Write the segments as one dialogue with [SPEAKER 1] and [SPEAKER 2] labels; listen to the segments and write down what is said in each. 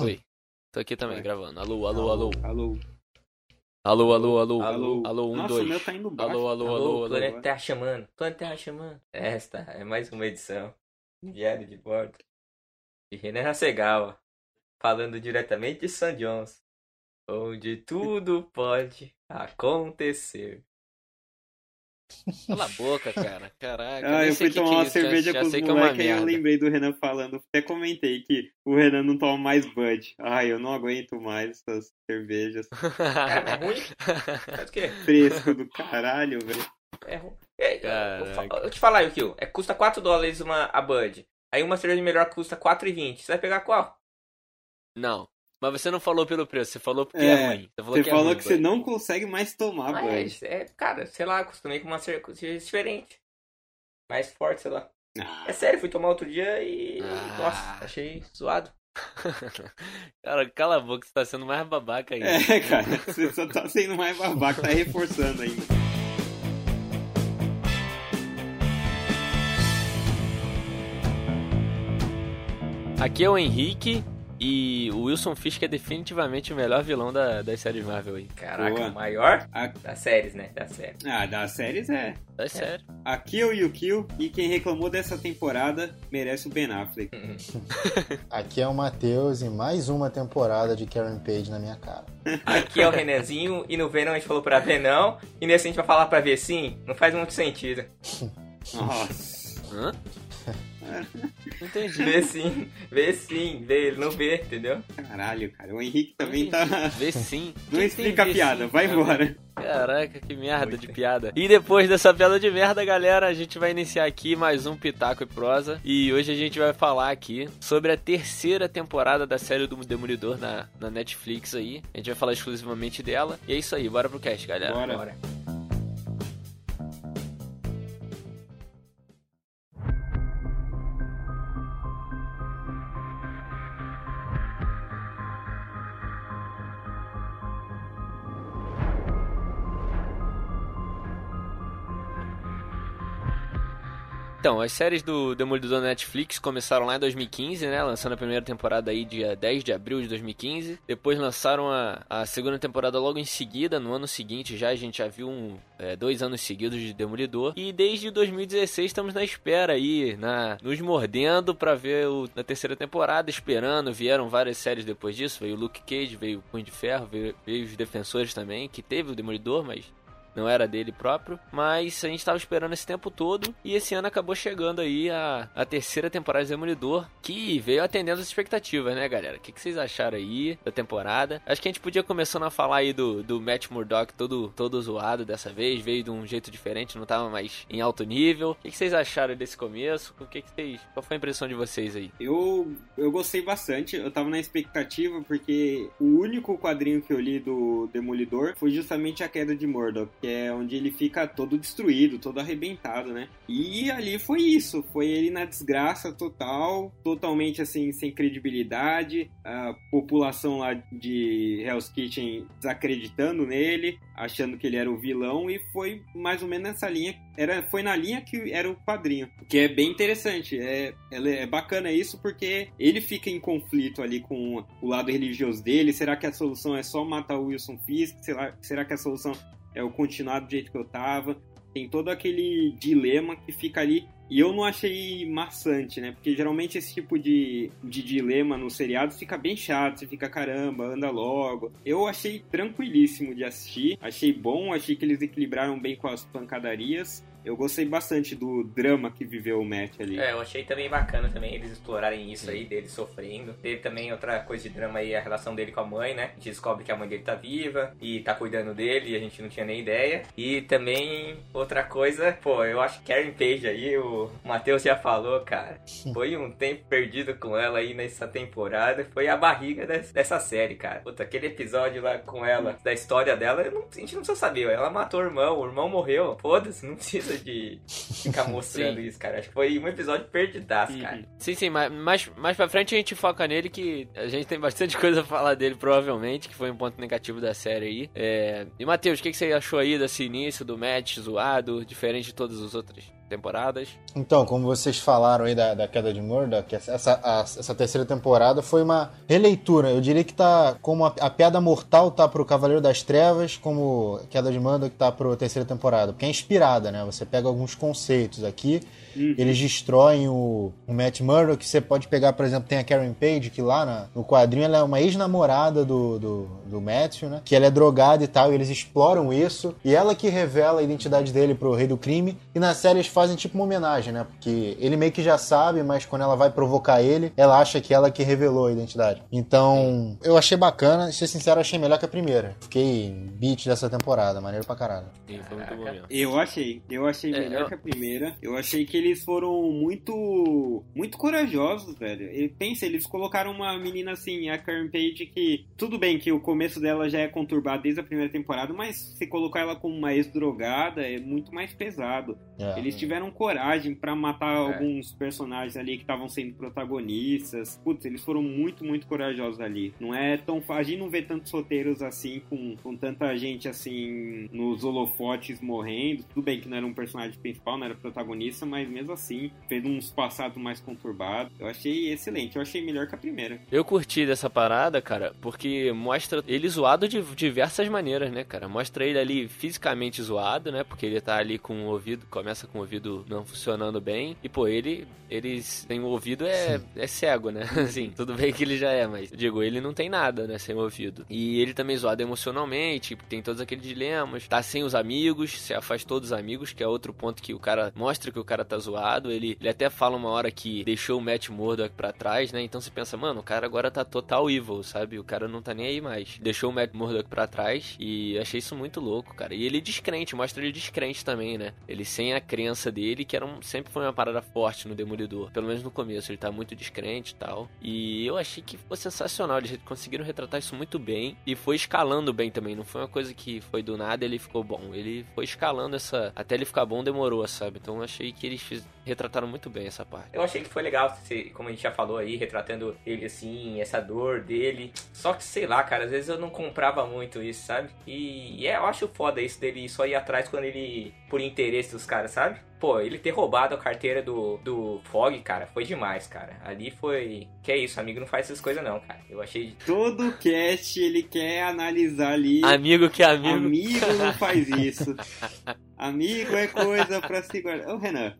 [SPEAKER 1] Oi. Tô aqui também, gravando. Alô, alô, alô.
[SPEAKER 2] Alô.
[SPEAKER 1] Alô, alô, alô.
[SPEAKER 2] Alô.
[SPEAKER 1] Alô, um,
[SPEAKER 2] Nossa,
[SPEAKER 1] dois.
[SPEAKER 2] o meu tá indo baixo.
[SPEAKER 1] Alô, alô,
[SPEAKER 3] Alô,
[SPEAKER 1] alô, alô.
[SPEAKER 3] Planeta Terra chamando. Planeta Terra chamando. Esta é mais uma edição. Diário de bordo. De Renan Hasegawa. Falando diretamente de St. John's. Onde tudo pode acontecer.
[SPEAKER 1] Cala a boca, cara. Caraca.
[SPEAKER 2] Ah, eu fui
[SPEAKER 1] que
[SPEAKER 2] tomar
[SPEAKER 1] que é
[SPEAKER 2] uma
[SPEAKER 1] já-
[SPEAKER 2] cerveja
[SPEAKER 1] já
[SPEAKER 2] com os
[SPEAKER 1] sei que é
[SPEAKER 2] moleques e eu lembrei do Renan falando. Até comentei que o Renan não toma mais Bud. Ai, eu não aguento mais essas cervejas.
[SPEAKER 3] É, é ruim? Faz o quê?
[SPEAKER 2] Fresco do caralho, velho.
[SPEAKER 3] É ruim. É, eu, eu te falar, Yukio. É, custa 4 dólares uma, a Bud. Aí uma cerveja melhor custa 4,20. Você vai pegar qual?
[SPEAKER 1] Não. Mas você não falou pelo preço, você falou porque
[SPEAKER 2] É,
[SPEAKER 1] é, ruim. Você falou
[SPEAKER 2] Você
[SPEAKER 1] que é
[SPEAKER 2] falou
[SPEAKER 1] ruim,
[SPEAKER 2] que você não consegue mais tomar
[SPEAKER 3] Mas, é, cara, sei lá, acostumei com uma cerveja diferente. Mais forte, sei lá.
[SPEAKER 2] Ah,
[SPEAKER 3] É sério, fui tomar outro dia e.
[SPEAKER 1] Ah.
[SPEAKER 3] Nossa, achei zoado.
[SPEAKER 1] Cara, cala a boca, você tá sendo mais babaca ainda.
[SPEAKER 2] É, cara, você só tá sendo mais babaca, tá reforçando ainda.
[SPEAKER 1] Aqui é o Henrique e o Wilson Fisk é definitivamente o melhor vilão da, das séries Marvel aí.
[SPEAKER 3] Caraca,
[SPEAKER 2] Boa.
[SPEAKER 3] o maior
[SPEAKER 2] A-
[SPEAKER 3] das séries, né? Da série.
[SPEAKER 2] Ah, das séries é.
[SPEAKER 1] É sério.
[SPEAKER 2] Aqui é o Yukio e quem reclamou dessa temporada merece o Ben Affleck.
[SPEAKER 4] Aqui é o Matheus e mais uma temporada de Karen Page na minha cara.
[SPEAKER 3] Aqui é o Renanzinho e no Venom a gente falou pra ver não. E nesse a gente vai falar pra ver sim. Não faz muito sentido.
[SPEAKER 2] Nossa.
[SPEAKER 1] Hã? Não entendi.
[SPEAKER 3] Vê sim, vê sim, vê, ele não vê, entendeu?
[SPEAKER 2] Caralho, cara. O Henrique também tá.
[SPEAKER 1] Vê sim.
[SPEAKER 2] Não
[SPEAKER 1] Quem
[SPEAKER 2] explica a piada,
[SPEAKER 1] sim,
[SPEAKER 2] vai
[SPEAKER 1] cara?
[SPEAKER 2] embora.
[SPEAKER 1] Caraca, que merda de piada. E depois dessa piada de merda, galera, a gente vai iniciar aqui mais um Pitaco e Prosa. E hoje a gente vai falar aqui sobre a terceira temporada da série do Demolidor na, na Netflix aí. A gente vai falar exclusivamente dela. E é isso aí, bora pro cast, galera.
[SPEAKER 2] Bora.
[SPEAKER 3] Bora.
[SPEAKER 1] Então, as séries do Demolidor na Netflix começaram lá em 2015, né? Lançando a primeira temporada aí dia 10 de abril de 2015. Depois lançaram a, a segunda temporada logo em seguida, no ano seguinte já. A gente já viu um, é, dois anos seguidos de Demolidor. E desde 2016 estamos na espera aí, na, nos mordendo pra ver o, a terceira temporada, esperando. Vieram várias séries depois disso. Veio o Luke Cage, veio o Punho de Ferro, veio, veio os Defensores também, que teve o Demolidor, mas não era dele próprio, mas a gente tava esperando esse tempo todo e esse ano acabou chegando aí a, a terceira temporada de Demolidor, que veio atendendo as expectativas, né, galera? O que, que vocês acharam aí da temporada? Acho que a gente podia começando a falar aí do, do Matt Murdock todo, todo zoado dessa vez, veio de um jeito diferente, não tava mais em alto nível. O que, que vocês acharam desse começo? O que, que vocês, qual foi a impressão de vocês aí?
[SPEAKER 2] Eu, eu gostei bastante, eu tava na expectativa porque o único quadrinho que eu li do Demolidor foi justamente a queda de Murdoch, que é onde ele fica todo destruído, todo arrebentado, né? E ali foi isso, foi ele na desgraça total, totalmente assim, sem credibilidade, a população lá de Hell's Kitchen desacreditando nele, achando que ele era o vilão, e foi mais ou menos nessa linha, era, foi na linha que era o quadrinho, que é bem interessante, é, ela é bacana isso porque ele fica em conflito ali com o lado religioso dele, será que a solução é só matar o Wilson Fisk, será, será que a solução é o continuar do jeito que eu tava, tem todo aquele dilema que fica ali. E eu não achei maçante, né? Porque geralmente esse tipo de, de dilema no seriado fica bem chato, você fica caramba, anda logo. Eu achei tranquilíssimo de assistir, achei bom, achei que eles equilibraram bem com as pancadarias. Eu gostei bastante do drama que viveu o Matt ali.
[SPEAKER 3] É, eu achei também bacana também eles explorarem isso aí, dele sofrendo. Teve também outra coisa de drama aí, a relação dele com a mãe, né? A gente descobre que a mãe dele tá viva e tá cuidando dele e a gente não tinha nem ideia. E também outra coisa, pô, eu acho que Karen Page aí, o Matheus já falou, cara. Foi um tempo perdido com ela aí nessa temporada. Foi a barriga des- dessa série, cara. Puta, aquele episódio lá com ela, da história dela, eu não- a gente não precisa saber. Ela matou o irmão, o irmão morreu. Foda-se, não precisa de ficar mostrando isso, cara. Acho que foi um episódio perdidaço,
[SPEAKER 2] Uhum.
[SPEAKER 3] cara.
[SPEAKER 1] Sim, sim, mas mais, mais pra frente a gente foca nele que a gente tem bastante coisa a falar dele, provavelmente, que foi um ponto negativo da série aí. É... E Matheus, o que, que você achou aí desse início do match zoado, diferente de todos os outros? Temporadas.
[SPEAKER 4] Então, como vocês falaram aí da, da queda de Murdoch, essa, a, essa terceira temporada foi uma releitura. Eu diria que tá como a, a piada mortal tá pro Cavaleiro das Trevas, como a queda de Murdoch tá pro terceira temporada. Porque é inspirada, né? Você pega alguns conceitos aqui, uhum. eles destroem o, o Matt Murdock. Você pode pegar, por exemplo, tem a Karen Page, que lá na, no quadrinho ela é uma ex-namorada do, do, do Matthew, né? Que ela é drogada e tal, e eles exploram isso. E ela que revela a identidade dele pro Rei do Crime. E na série eles fazem tipo uma homenagem, né? Porque ele meio que já sabe, mas quando ela vai provocar ele, ela acha que ela que revelou a identidade. Então, eu achei bacana. Ser sincero, achei melhor que a primeira. Fiquei beat dessa temporada, maneiro pra caralho.
[SPEAKER 2] Sim, foi muito bom mesmo. Eu achei. Eu achei é, melhor eu... que a primeira. Eu achei que eles foram muito muito corajosos, velho. E, pensa, eles colocaram uma menina assim, a Karen Page, que tudo bem que o começo dela já é conturbado desde a primeira temporada, mas se colocar ela como uma ex-drogada é muito mais pesado. É. Eles tiveram coragem para matar é. alguns personagens ali que estavam sendo protagonistas. Putz, eles foram muito, muito corajosos ali. Não é tão A gente não vê tantos roteiros assim, com, com tanta gente assim nos holofotes morrendo. Tudo bem que não era um personagem principal, não era protagonista, mas mesmo assim fez uns passados mais conturbados. Eu achei excelente. Eu achei melhor que a primeira.
[SPEAKER 1] Eu curti dessa parada, cara, porque mostra ele zoado de diversas maneiras, né, cara? Mostra ele ali fisicamente zoado, né? Porque ele tá ali com o ouvido, começa com o ouvido não funcionando bem. E, pô, ele, eles tem o ouvido é, é cego, né? Assim, tudo bem que ele já é, mas digo, ele não tem nada, né, sem ouvido. E ele também zoado emocionalmente, tem todos aqueles dilemas, tá sem os amigos, se afastou dos amigos, que é outro ponto que o cara mostra que o cara tá zoado. Ele, ele até fala uma hora que deixou o Matt Murdock pra trás, né? Então você pensa, mano, o cara agora tá total evil, sabe? O cara não tá nem aí mais. Deixou o Matt Murdock pra trás e achei isso muito louco, cara. E ele descrente, mostra ele descrente também, né? Ele sem a crença dele, que era um, sempre foi uma parada forte no Demolidor. Pelo menos no começo, ele tá muito descrente e tal. E eu achei que foi sensacional. Eles conseguiram retratar isso muito bem. E foi escalando bem também. Não foi uma coisa que foi do nada ele ficou bom. Ele foi escalando essa. Até ele ficar bom demorou, sabe? Então eu achei que eles fiz... retrataram muito bem essa parte.
[SPEAKER 3] Eu achei que foi legal, como a gente já falou aí, retratando ele assim, essa dor dele. Só que sei lá, cara, às vezes eu não comprava muito isso, sabe? E, e é, eu acho foda isso dele só ir atrás quando ele. Por interesse dos caras, sabe? Pô, ele ter roubado a carteira do, do Fog, cara, foi demais, cara. Ali foi. Que é isso, amigo não faz essas coisas, não, cara. Eu achei.
[SPEAKER 2] Todo cast ele quer analisar ali.
[SPEAKER 1] Amigo que é amigo.
[SPEAKER 2] Amigo não faz isso. amigo é coisa pra se guardar. Ô, Renan.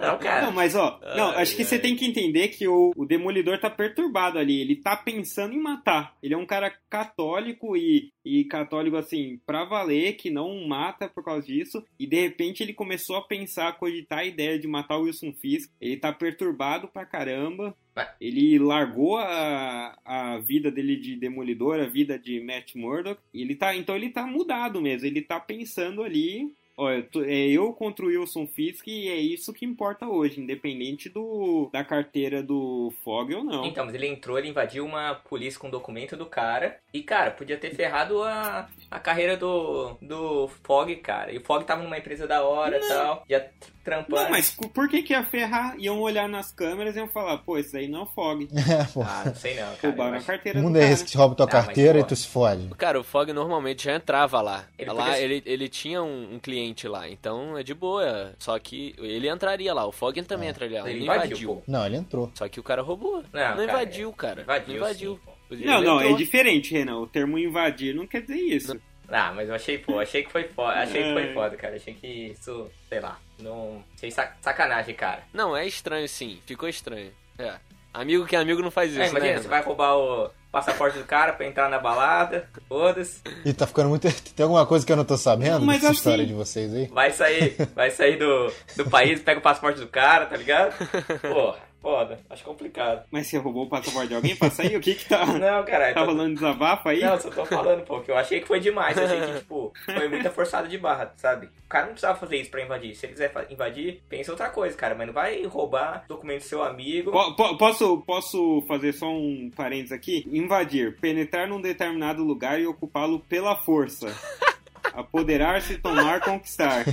[SPEAKER 2] Não, cara. Não, mas ó, não, ai, acho que ai. você tem que entender que o, o Demolidor tá perturbado ali. Ele tá pensando em matar. Ele é um cara católico e, e católico, assim, pra valer, que não mata por causa disso. E de repente ele começou a pensar, a cogitar a ideia de matar o Wilson Fisk. Ele tá perturbado pra caramba. Ele largou a, a vida dele de demolidor, a vida de Matt Murdock. Ele tá, então ele tá mudado mesmo. Ele tá pensando ali Olha, é eu contra o Wilson Fisk e é isso que importa hoje, independente do da carteira do Fog ou não.
[SPEAKER 3] Então, mas ele entrou, ele invadiu uma polícia com documento do cara e, cara, podia ter ferrado a, a carreira do, do Fog, cara. E o Fog tava numa empresa da hora e tal, já trampando.
[SPEAKER 2] Não, mas por que que ia ferrar? Iam olhar nas câmeras e iam falar, pô, esse aí não é o Fog.
[SPEAKER 3] ah, não sei não, cara.
[SPEAKER 2] Roubaram a carteira
[SPEAKER 4] o mundo é esse que rouba tua não, carteira mas, e tu se fode.
[SPEAKER 1] Cara, o Fog normalmente já entrava lá. Ele lá, podia... ele, ele tinha um, um cliente lá. Então é de boa. Só que ele entraria lá. O Fog também é. entraria lá. Ele, ele invadiu. invadiu.
[SPEAKER 4] Não, ele entrou.
[SPEAKER 1] Só que o cara roubou. Não, não cara, invadiu, cara.
[SPEAKER 3] Invadiu.
[SPEAKER 1] invadiu.
[SPEAKER 2] Sim, não, não, é diferente, Renan. O termo invadir não quer dizer isso.
[SPEAKER 3] Ah, mas eu achei, pô, achei que foi foda. Achei que foi é. foda, cara. Achei que isso, sei lá, não. Achei sacanagem, cara.
[SPEAKER 1] Não, é estranho sim. Ficou estranho. É. Amigo que é amigo não faz é, isso, é,
[SPEAKER 3] imagina,
[SPEAKER 1] né?
[SPEAKER 3] Você vai roubar o passaporte do cara pra entrar na balada, foda-se.
[SPEAKER 4] E tá ficando muito. Tem alguma coisa que eu não tô sabendo Mas dessa assim... história de vocês aí?
[SPEAKER 3] Vai sair, vai sair do, do país, pega o passaporte do cara, tá ligado? Porra. Foda, acho complicado.
[SPEAKER 2] Mas você roubou o passaporte de alguém pra sair? O que que tá.
[SPEAKER 3] Não, caralho.
[SPEAKER 2] Tá tô... rolando desabafo aí?
[SPEAKER 3] Não, só tô falando, pô, que eu achei que foi demais. Eu achei que, tipo, foi muita forçada de barra, sabe? O cara não precisava fazer isso pra invadir. Se ele quiser invadir, pensa outra coisa, cara. Mas não vai roubar documento do seu amigo.
[SPEAKER 2] P posso, posso fazer só um parênteses aqui? Invadir, penetrar num determinado lugar e ocupá-lo pela força. Apoderar-se, tomar, conquistar.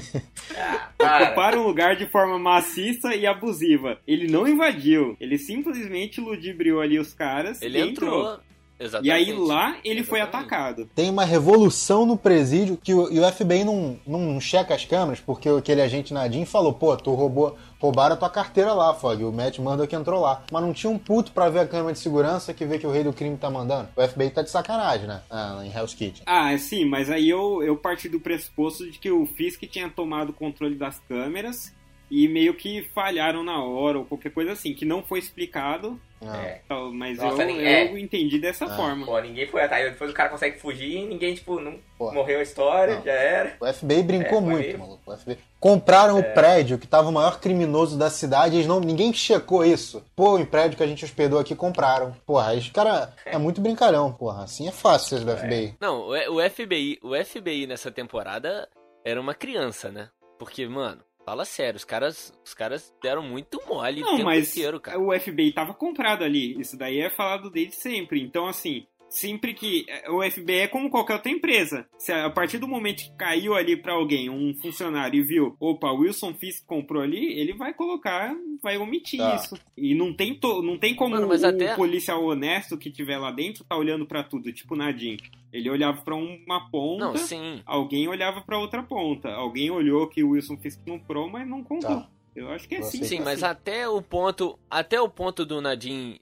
[SPEAKER 2] Ah, Ocupar um lugar de forma maciça e abusiva. Ele não invadiu. Ele simplesmente ludibriou ali os caras
[SPEAKER 1] ele entrou. entrou.
[SPEAKER 2] Exatamente. E aí lá ele Exatamente. foi atacado.
[SPEAKER 4] Tem uma revolução no presídio que o, e o FBI não, não checa as câmeras, porque aquele agente Nadim falou, pô, tu roubou, roubaram a tua carteira lá, Fog. O Matt Murdock entrou lá. Mas não tinha um puto pra ver a câmera de segurança que vê que o rei do crime tá mandando. O FBI tá de sacanagem, né? Ah, em Hell's Kitchen.
[SPEAKER 2] Ah, sim, mas aí eu, eu parti do pressuposto de que o Fisk tinha tomado o controle das câmeras e meio que falharam na hora ou qualquer coisa assim, que não foi explicado. É. Mas Nossa, eu, eu é. entendi dessa ah. forma.
[SPEAKER 3] Pô, ninguém foi atrás. Depois o cara consegue fugir e ninguém, tipo, não Pô. morreu a história, não. já era.
[SPEAKER 4] O FBI brincou é, muito, maluco. O FBI... Compraram é. o prédio que tava o maior criminoso da cidade, eles não, ninguém checou isso. Pô, o prédio que a gente hospedou aqui compraram. Porra, aí os cara é muito brincalhão, porra. Assim é fácil ser do FBI.
[SPEAKER 1] Não, o FBI, o FBI nessa temporada era uma criança, né? Porque, mano, Fala sério, os caras, os caras deram muito mole
[SPEAKER 2] não, o tempo mas inteiro, cara. O FBI tava comprado ali. Isso daí é falado desde sempre. Então, assim, sempre que é, o FBI é como qualquer outra empresa. Se a partir do momento que caiu ali para alguém, um funcionário e viu, opa, Wilson Fisk comprou ali, ele vai colocar, vai omitir tá. isso. E não tem to, não tem como Mano, o até... policial honesto que tiver lá dentro tá olhando para tudo, tipo Nadim. Ele olhava para uma ponta,
[SPEAKER 1] não, sim.
[SPEAKER 2] alguém olhava para outra ponta. Alguém olhou que o Wilson Fisk comprou, mas não comprou. Tá. Eu acho que é sim.
[SPEAKER 1] Sim, mas até o ponto, até o ponto do Nadim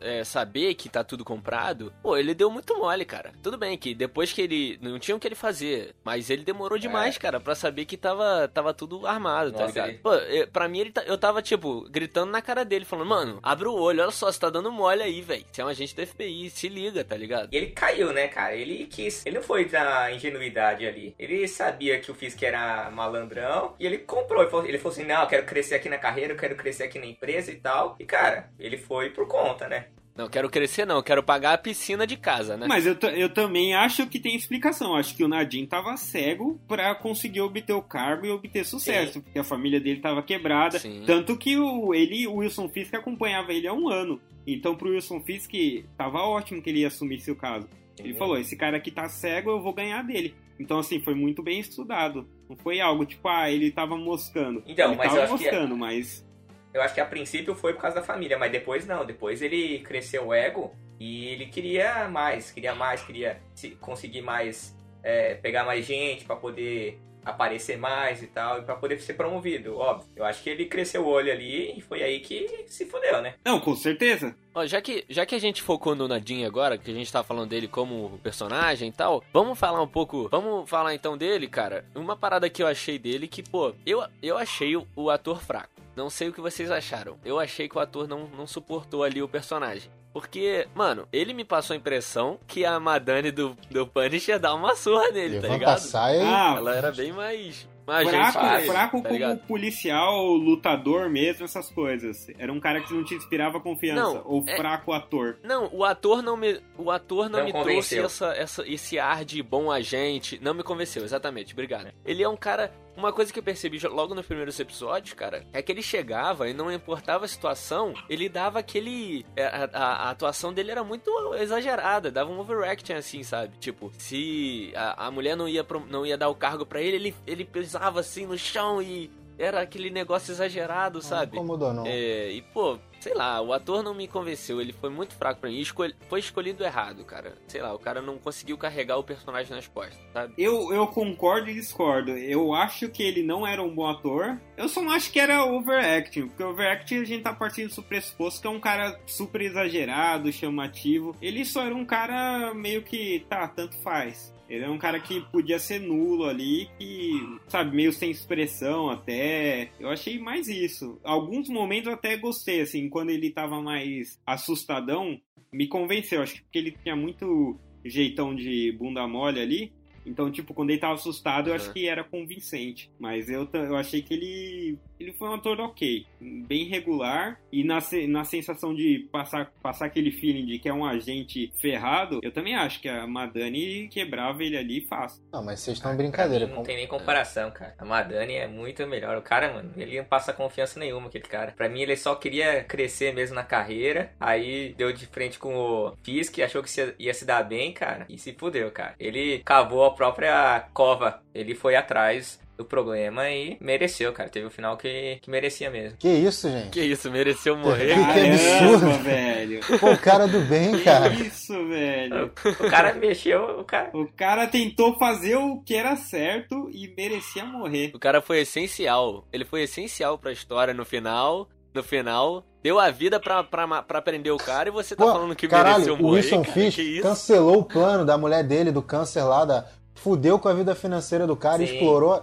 [SPEAKER 1] é, saber que tá tudo comprado, pô, ele deu muito mole, cara. Tudo bem que depois que ele. Não tinha o que ele fazer, mas ele demorou demais, é. cara, para saber que tava, tava tudo armado, tá Nossa, tá ligado? Ele... Pô, pra mim, ele tá, eu tava, tipo, gritando na cara dele, falando, mano, abre o olho, olha só, você tá dando mole aí, velho. Você é um agente do FBI, se liga, tá ligado?
[SPEAKER 3] E ele caiu, né, cara? Ele quis. Ele não foi da ingenuidade ali. Ele sabia que o Fisk era malandrão e ele comprou. Ele falou, ele falou assim: não, eu quero crescer aqui na carreira, eu quero crescer aqui na empresa e tal. E, cara, ele foi por conta conta, né?
[SPEAKER 1] Não quero crescer, não. Quero pagar a piscina de casa, né?
[SPEAKER 2] Mas eu, eu também acho que tem explicação. Acho que o Nadim tava cego para conseguir obter o cargo e obter sucesso. Sim. Porque a família dele tava quebrada. Sim. Tanto que o, ele, o Wilson Fisk acompanhava ele há um ano. Então pro Wilson Fisk tava ótimo que ele ia assumir seu caso. Ele falou: esse cara aqui tá cego, eu vou ganhar dele. Então, assim, foi muito bem estudado. Não foi algo tipo, ah, ele tava moscando.
[SPEAKER 3] Então,
[SPEAKER 2] ele
[SPEAKER 3] mas
[SPEAKER 2] tava
[SPEAKER 3] eu acho
[SPEAKER 2] moscando,
[SPEAKER 3] que...
[SPEAKER 2] mas
[SPEAKER 3] eu acho que a princípio foi por causa da família, mas depois não. Depois ele cresceu o ego e ele queria mais, queria mais, queria conseguir mais, é, pegar mais gente para poder aparecer mais e tal, e pra poder ser promovido, óbvio. Eu acho que ele cresceu o olho ali e foi aí que se fudeu, né?
[SPEAKER 2] Não, com certeza.
[SPEAKER 1] Ó, já que, já que a gente focou no Nadine agora, que a gente tá falando dele como personagem e tal, vamos falar um pouco. Vamos falar então dele, cara. Uma parada que eu achei dele que, pô, eu, eu achei o, o ator fraco. Não sei o que vocês acharam. Eu achei que o ator não, não suportou ali o personagem. Porque, mano, ele me passou a impressão que a Madame do, do Punisher dá uma surra nele, Levanta tá ligado?
[SPEAKER 4] Saia.
[SPEAKER 1] Ah, ela era bem mais. mais
[SPEAKER 2] fraco, ele, fraco tá como ligado? policial, lutador mesmo, essas coisas. Era um cara que não te inspirava confiança. Não, ou é... fraco ator.
[SPEAKER 1] Não, o ator não me. O ator não, não me trouxe essa, essa, esse ar de bom agente. Não me convenceu, exatamente. Obrigado. Ele é um cara uma coisa que eu percebi logo nos primeiros episódios, cara, é que ele chegava e não importava a situação, ele dava aquele. É, a, a, a atuação dele era muito exagerada, dava um overacting assim, sabe? Tipo, se a, a mulher não ia, não ia dar o cargo para ele, ele, ele pisava assim no chão e era aquele negócio exagerado, sabe?
[SPEAKER 4] Não incomodou, não.
[SPEAKER 1] É, e, pô, sei lá, o ator não me convenceu, ele foi muito fraco pra mim. Escol... Foi escolhido errado, cara. Sei lá, o cara não conseguiu carregar o personagem nas costas, sabe?
[SPEAKER 2] Eu, eu concordo e discordo. Eu acho que ele não era um bom ator. Eu só não acho que era overacting, porque overacting a gente tá partindo do pressuposto que é um cara super exagerado, chamativo. Ele só era um cara meio que, tá, tanto faz. Ele é um cara que podia ser nulo ali, que, sabe, meio sem expressão até. Eu achei mais isso. Alguns momentos eu até gostei, assim, quando ele tava mais assustadão, me convenceu. Acho que porque ele tinha muito jeitão de bunda mole ali. Então, tipo, quando ele tava assustado, eu acho que era convincente. Mas eu, eu achei que ele ele foi um ator ok, bem regular. E na, na sensação de passar, passar aquele feeling de que é um agente ferrado, eu também acho que a Madani quebrava ele ali fácil.
[SPEAKER 4] Não, mas vocês estão brincadeira.
[SPEAKER 3] Não tem nem comparação, cara. A Madani é muito melhor. O cara, mano, ele não passa confiança nenhuma, aquele cara. Pra mim, ele só queria crescer mesmo na carreira. Aí deu de frente com o Fisk, achou que ia se dar bem, cara. E se fudeu, cara. Ele cavou a própria cova. Ele foi atrás do problema e mereceu, cara. Teve o final que, que merecia mesmo.
[SPEAKER 4] Que isso, gente?
[SPEAKER 1] Que isso, mereceu morrer.
[SPEAKER 4] Que absurdo.
[SPEAKER 2] Caramba, velho.
[SPEAKER 4] Pô, o cara do bem, cara.
[SPEAKER 2] Que isso, velho.
[SPEAKER 3] O cara mexeu, o cara.
[SPEAKER 2] O cara tentou fazer o que era certo e merecia morrer.
[SPEAKER 1] O cara foi essencial. Ele foi essencial pra história no final. No final, deu a vida pra, pra, pra prender o cara e você tá
[SPEAKER 4] Pô,
[SPEAKER 1] falando que
[SPEAKER 4] caralho,
[SPEAKER 1] mereceu
[SPEAKER 4] o
[SPEAKER 1] morrer.
[SPEAKER 4] Wilson
[SPEAKER 1] cara, que isso?
[SPEAKER 4] cancelou o plano da mulher dele, do câncer lá, da... fudeu com a vida financeira do cara,
[SPEAKER 3] Sim.
[SPEAKER 4] explorou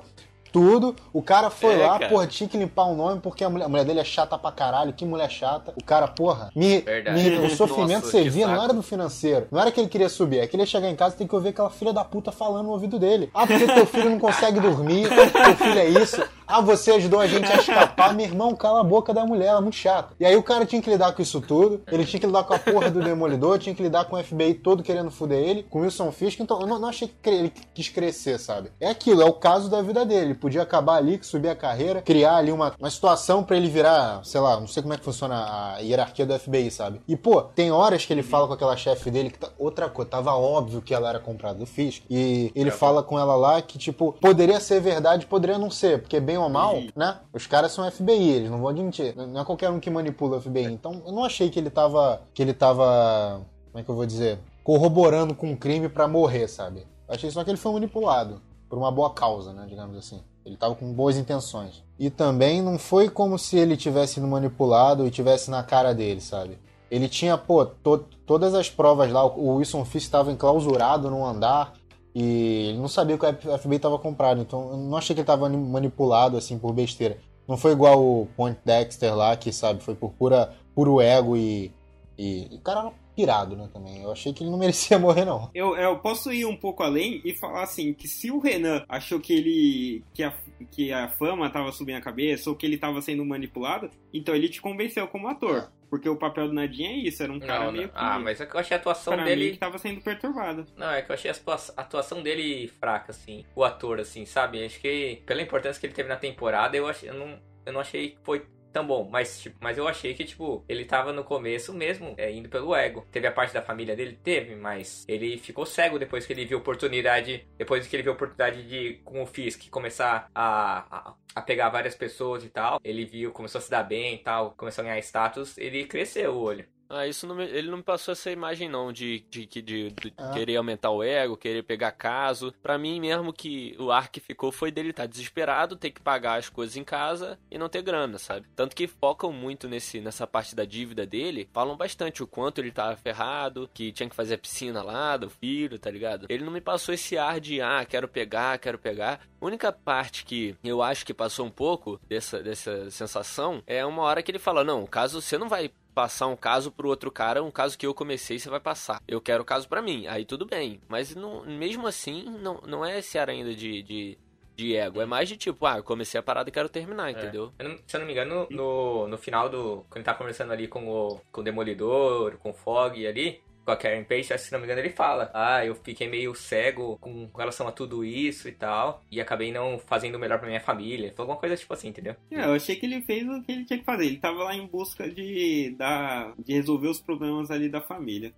[SPEAKER 4] tudo. O cara foi
[SPEAKER 1] É,
[SPEAKER 4] lá,
[SPEAKER 1] cara.
[SPEAKER 4] porra, tinha que limpar o nome porque a mulher, a mulher dele é chata pra caralho. Que mulher chata. O cara, porra, me, me- o sofrimento
[SPEAKER 1] Nossa,
[SPEAKER 4] você via não era do financeiro. Não era que ele queria subir, é que ele ia chegar em casa e tem que ouvir aquela filha da puta falando no ouvido dele. Ah, porque teu filho não consegue dormir, teu filho é isso. Ah, você ajudou a gente a escapar. Meu irmão, cala a boca da mulher, ela é muito chata. E aí o cara tinha que lidar com isso tudo. Ele tinha que lidar com a porra do Demolidor, tinha que lidar com o FBI todo querendo fuder ele, com o Wilson Fisk. Então eu não, não achei que ele quis crescer, sabe? É aquilo, é o caso da vida dele. Podia acabar ali, subir a carreira, criar ali uma, uma situação pra ele virar, sei lá, não sei como é que funciona a hierarquia do FBI, sabe? E pô, tem horas que ele fala com aquela chefe dele que tá, outra coisa, tava óbvio que ela era comprada do Fisk. E ele fala com ela lá que, tipo, poderia ser verdade, poderia não ser, porque bem ou mal,
[SPEAKER 2] Sim.
[SPEAKER 4] né? Os caras são FBI, eles não vão admitir. Não é qualquer um que manipula o FBI. Então eu não achei que ele tava. que ele tava. Como é que eu vou dizer? Corroborando com o crime pra morrer, sabe? Eu achei só que ele foi manipulado. Por uma boa causa, né? Digamos assim. Ele tava com boas intenções. E também não foi como se ele tivesse sido manipulado e tivesse na cara dele, sabe? Ele tinha, pô, to- todas as provas lá. O Wilson Fisk estava enclausurado num andar e ele não sabia que o FBI estava comprado. Então eu não achei que ele estava manipulado assim por besteira. Não foi igual o Point Dexter lá, que sabe, foi por pura, puro ego e, e. e cara pirado, né, também. Eu achei que ele não merecia morrer, não.
[SPEAKER 2] Eu, eu posso ir um pouco além e falar assim, que se o Renan achou que ele. que a, que a fama tava subindo a cabeça ou que ele tava sendo manipulado, então ele te convenceu como ator. Porque o papel do Nadine é isso, era um cara
[SPEAKER 3] Não,
[SPEAKER 2] meio
[SPEAKER 3] não. Ah, mas é que eu achei a atuação
[SPEAKER 2] pra mim
[SPEAKER 3] dele.
[SPEAKER 2] que tava sendo perturbado.
[SPEAKER 3] Não, é que eu achei a atuação dele fraca, assim. O ator, assim, sabe? Acho que pela importância que ele teve na temporada, eu, achei, eu, não, eu não achei que foi tão bom. Mas, tipo, mas eu achei que, tipo, ele tava no começo mesmo, é, indo pelo ego. Teve a parte da família dele? Teve, mas ele ficou cego depois que ele viu oportunidade. Depois que ele viu a oportunidade de, com o Fisk, começar a, a, a pegar várias pessoas e tal. Ele viu, começou a se dar bem e tal, começou a ganhar status. Ele cresceu o olho.
[SPEAKER 1] Ah, isso não me- ele não me passou essa imagem não de, de, de, de- de
[SPEAKER 4] Ah.
[SPEAKER 1] querer aumentar o ego, querer pegar caso. Pra mim mesmo que o ar que ficou foi dele estar desesperado, ter que pagar as coisas em casa e não ter grana, sabe? Tanto que focam muito nesse, nessa parte da dívida dele, falam bastante o quanto ele tava ferrado, que tinha que fazer a piscina lá do filho, tá ligado? Ele não me passou esse ar de, ah, quero pegar, quero pegar. A única parte que eu acho que passou um pouco dessa, dessa sensação é uma hora que ele fala, não, caso você não vai passar um caso pro outro cara, um caso que eu comecei, você vai passar. Eu quero o caso pra mim. Aí tudo bem. Mas não, mesmo assim, não, não é esse ar ainda de, de, de ego. É mais de tipo, ah, eu comecei a parada e quero terminar, entendeu?
[SPEAKER 3] Eu não- se eu não me engano, no, no final do. Quando ele tá conversando ali com o, com o Demolidor, com o Fog ali, com a Karen Page, se não me engano, ele fala: Ah, eu fiquei meio cego com relação a tudo isso e tal, e acabei não fazendo o melhor pra minha família. Ele falou alguma coisa tipo assim, entendeu?
[SPEAKER 2] É, eu achei que ele fez o que ele tinha que fazer. Ele tava lá em busca de, da, de resolver os problemas ali da família.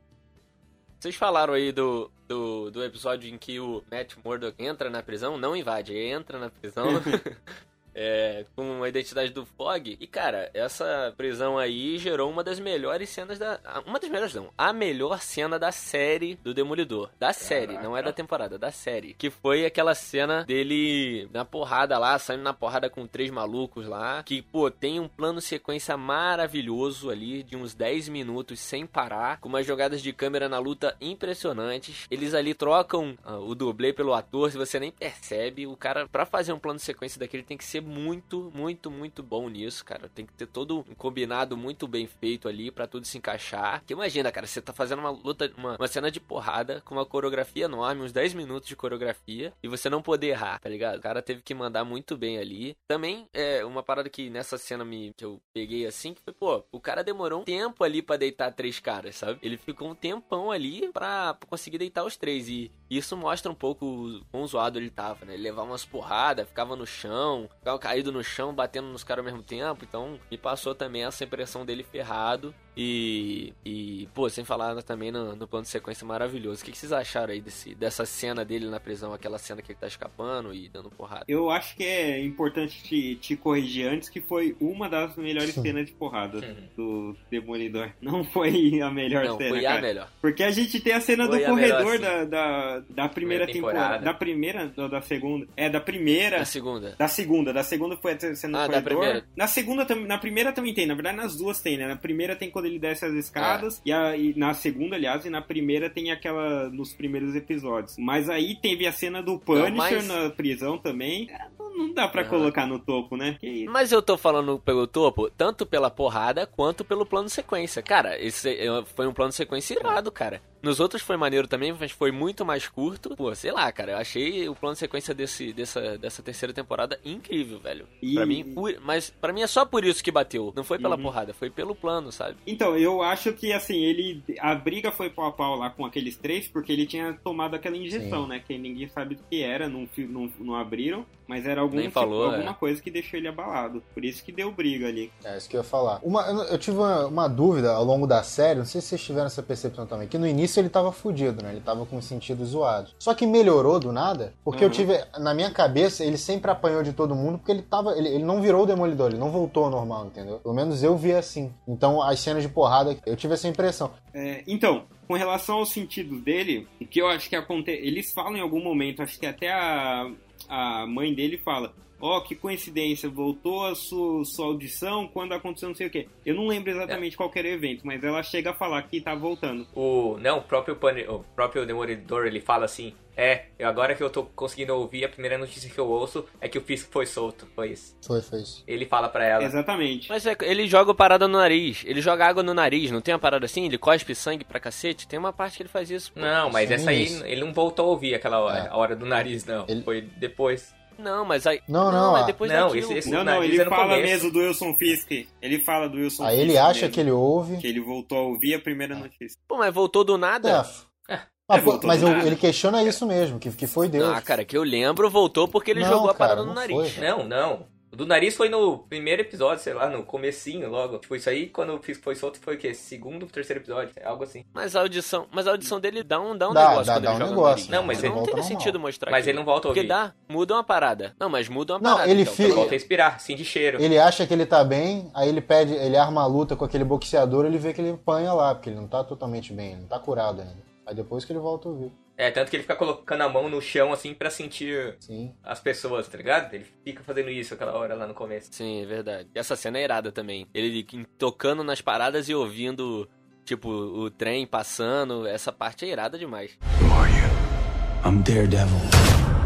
[SPEAKER 1] Vocês falaram aí do, do, do episódio em que o Matt Murdock entra na prisão, não invade, entra na prisão. É, com a identidade do Fog. E, cara, essa prisão aí gerou uma das melhores cenas da. Uma das melhores, não. A melhor cena da série do Demolidor. Da série, não é da temporada, da série. Que foi aquela cena dele na porrada lá, saindo na porrada com três malucos lá. Que, pô, tem um plano sequência maravilhoso ali, de uns 10 minutos sem parar. Com umas jogadas de câmera na luta impressionantes. Eles ali trocam ah, o dublê pelo ator, se você nem percebe. O cara, pra fazer um plano de sequência daquele, tem que ser muito, muito, muito bom nisso, cara. Tem que ter todo um combinado muito bem feito ali pra tudo se encaixar. Porque imagina, cara, você tá fazendo uma luta, uma, uma cena de porrada com uma coreografia enorme, uns 10 minutos de coreografia, e você não poder errar, tá ligado? O cara teve que mandar muito bem ali. Também é uma parada que nessa cena me, que eu peguei assim, que foi, pô, o cara demorou um tempo ali pra deitar três caras, sabe? Ele ficou um tempão ali pra conseguir deitar os três. E isso mostra um pouco o quão zoado ele tava, né? Ele levava umas porradas, ficava no chão, ficava caído no chão, batendo nos caras ao mesmo tempo. Então, me passou também essa impressão dele ferrado. E, e pô, sem falar também no, no plano de sequência maravilhoso. O que, que vocês acharam aí desse, dessa cena dele na prisão, aquela cena que ele tá escapando e dando porrada?
[SPEAKER 2] Eu acho que é importante te, te corrigir antes que foi uma das melhores cenas de porrada do Demolidor. Não foi a melhor
[SPEAKER 1] Não,
[SPEAKER 2] cena,
[SPEAKER 1] foi
[SPEAKER 2] cara.
[SPEAKER 1] a melhor.
[SPEAKER 2] Porque a gente tem a cena
[SPEAKER 1] Foi
[SPEAKER 2] do
[SPEAKER 1] a
[SPEAKER 2] corredor
[SPEAKER 1] melhor,
[SPEAKER 2] da, da, da primeira
[SPEAKER 3] Primeira
[SPEAKER 2] temporada.
[SPEAKER 3] temporada.
[SPEAKER 2] Da primeira ou da segunda? É, da primeira.
[SPEAKER 1] A segunda.
[SPEAKER 2] Da segunda, da segunda foi a cena do
[SPEAKER 1] Ah, da
[SPEAKER 2] corredor.
[SPEAKER 1] primeira.
[SPEAKER 2] Na segunda na primeira também tem, na verdade nas duas tem, né? Na primeira tem quando ele desce as escadas e, a- e na segunda, aliás, e na primeira tem aquela nos primeiros episódios. Mas aí teve a cena do Punisher
[SPEAKER 1] mas-
[SPEAKER 2] na prisão também. É, Não não dá pra
[SPEAKER 1] Aham.
[SPEAKER 2] colocar no topo, né?
[SPEAKER 1] Mas eu tô falando pelo topo, tanto pela porrada quanto pelo plano sequência. Cara, esse é- foi um plano sequência irado, cara. Nos outros foi maneiro também, mas foi muito mais curto. Pô, sei lá, cara, eu achei o plano de sequência desse, dessa, dessa terceira temporada incrível, velho.
[SPEAKER 2] E-
[SPEAKER 1] Pra mim, por- mas pra mim é só por isso que bateu. Não foi pela
[SPEAKER 2] Uhum.
[SPEAKER 1] porrada, foi pelo plano, sabe?
[SPEAKER 2] Então, eu acho que assim, ele. A briga foi pau a pau lá com aqueles três, porque ele tinha tomado aquela injeção,
[SPEAKER 4] Sim.
[SPEAKER 2] né? Que ninguém sabe do que era, não, não, não abriram, mas era algum
[SPEAKER 1] Nem
[SPEAKER 2] tipo-
[SPEAKER 1] falou,
[SPEAKER 2] alguma
[SPEAKER 1] é.
[SPEAKER 2] coisa que deixou ele abalado. Por isso que deu briga ali.
[SPEAKER 4] É isso que eu ia falar. Uma, eu, eu tive uma, uma dúvida ao longo da série, não sei se vocês tiveram essa percepção também, que no início ele tava fudido, né? Ele tava com os sentidos zoados. Só que melhorou do nada, porque eu
[SPEAKER 2] Uhum.
[SPEAKER 4] tive, na minha cabeça, ele sempre apanhou de todo mundo, porque ele tava, ele, ele não virou o demolidor, ele não voltou ao normal, entendeu? Pelo menos eu vi assim. Então as cenas de porrada, eu tive essa impressão.
[SPEAKER 2] É, então, com relação aos sentidos dele, o que eu acho que acontece. Eles falam em algum momento, acho que até a, a mãe dele fala. Ó, que coincidência, voltou a sua, sua audição quando aconteceu não sei o quê. Eu não lembro exatamente qual que era o evento, mas ela chega a falar que tá voltando.
[SPEAKER 3] O, não, o próprio, o próprio Demolidor, ele fala assim, é, eu- agora que eu tô conseguindo ouvir, a primeira notícia que eu ouço é que o Fisk foi solto, foi isso.
[SPEAKER 4] Foi, foi isso.
[SPEAKER 3] Ele fala pra ela,
[SPEAKER 2] Exatamente.
[SPEAKER 1] Mas é, ele joga parada no nariz. Ele joga água no nariz, não tem uma parada assim? Ele cospe sangue pra cacete? Tem uma parte que ele faz isso. pô.
[SPEAKER 3] não, mas
[SPEAKER 4] Sim,
[SPEAKER 3] essa aí,
[SPEAKER 4] isso.
[SPEAKER 3] ele não voltou a ouvir aquela hora,
[SPEAKER 4] É.
[SPEAKER 3] a hora do nariz, não,
[SPEAKER 4] Ele-
[SPEAKER 3] foi depois.
[SPEAKER 1] Não, mas aí.
[SPEAKER 4] Não, não,
[SPEAKER 1] é
[SPEAKER 4] ah.
[SPEAKER 1] depois
[SPEAKER 3] Não,
[SPEAKER 1] daquilo.
[SPEAKER 3] esse- esse-
[SPEAKER 1] pô.
[SPEAKER 2] Não, não,
[SPEAKER 3] nariz
[SPEAKER 2] ele
[SPEAKER 3] é no
[SPEAKER 2] fala
[SPEAKER 3] começo.
[SPEAKER 2] mesmo do Wilson Fisk. Ele fala do Wilson
[SPEAKER 4] Aí
[SPEAKER 2] Fisk.
[SPEAKER 4] ele acha
[SPEAKER 2] mesmo,
[SPEAKER 4] que ele ouve.
[SPEAKER 2] que ele voltou a ouvir a primeira notícia.
[SPEAKER 1] Pô, mas voltou do
[SPEAKER 4] É,
[SPEAKER 1] nada?
[SPEAKER 4] Ah,
[SPEAKER 2] É,
[SPEAKER 4] pô,
[SPEAKER 2] voltou
[SPEAKER 4] mas
[SPEAKER 2] do
[SPEAKER 4] eu- ele questiona isso mesmo, que, que foi Deus.
[SPEAKER 1] Ah, cara, que eu lembro, voltou porque ele
[SPEAKER 4] Não,
[SPEAKER 1] jogou a
[SPEAKER 4] cara,
[SPEAKER 1] parada no
[SPEAKER 4] não
[SPEAKER 1] nariz.
[SPEAKER 4] foi.
[SPEAKER 3] Não, não. O do nariz foi no primeiro episódio, sei lá, no comecinho logo. Tipo, isso aí, quando foi solto, foi o quê? Segundo, terceiro episódio, algo assim.
[SPEAKER 1] Mas a audição, mas a audição dele dá um, dá um
[SPEAKER 4] Dá,
[SPEAKER 1] negócio
[SPEAKER 4] dá-
[SPEAKER 1] quando
[SPEAKER 4] dá
[SPEAKER 1] ele
[SPEAKER 4] um
[SPEAKER 1] joga
[SPEAKER 4] negócio.
[SPEAKER 3] Não, mas
[SPEAKER 1] não
[SPEAKER 3] ele
[SPEAKER 1] tem
[SPEAKER 4] volta
[SPEAKER 1] sentido mostrar
[SPEAKER 3] Mas
[SPEAKER 1] aquilo.
[SPEAKER 3] ele não volta a
[SPEAKER 1] Porque
[SPEAKER 3] ouvir.
[SPEAKER 1] dá, muda uma parada. Não, mas muda uma
[SPEAKER 4] Não,
[SPEAKER 1] parada.
[SPEAKER 4] ele
[SPEAKER 1] então,
[SPEAKER 4] fi-
[SPEAKER 3] Ele
[SPEAKER 1] pelo
[SPEAKER 3] volta a respirar, sentir cheiro.
[SPEAKER 4] Ele acha que ele tá bem, aí ele pede, ele arma a luta com aquele boxeador, ele vê que ele apanha lá, porque ele não tá totalmente bem, ele não tá curado ainda. Aí depois que ele volta a ouvir.
[SPEAKER 3] É, tanto que ele fica colocando a mão no chão, assim, pra sentir
[SPEAKER 4] Sim.
[SPEAKER 3] as pessoas, tá ligado? Ele fica fazendo isso aquela hora lá no começo.
[SPEAKER 1] Sim, é verdade. E essa cena é irada também. Ele tocando nas paradas e ouvindo, tipo, o trem passando. Essa parte é irada demais.
[SPEAKER 5] Who are you? I'm Daredevil.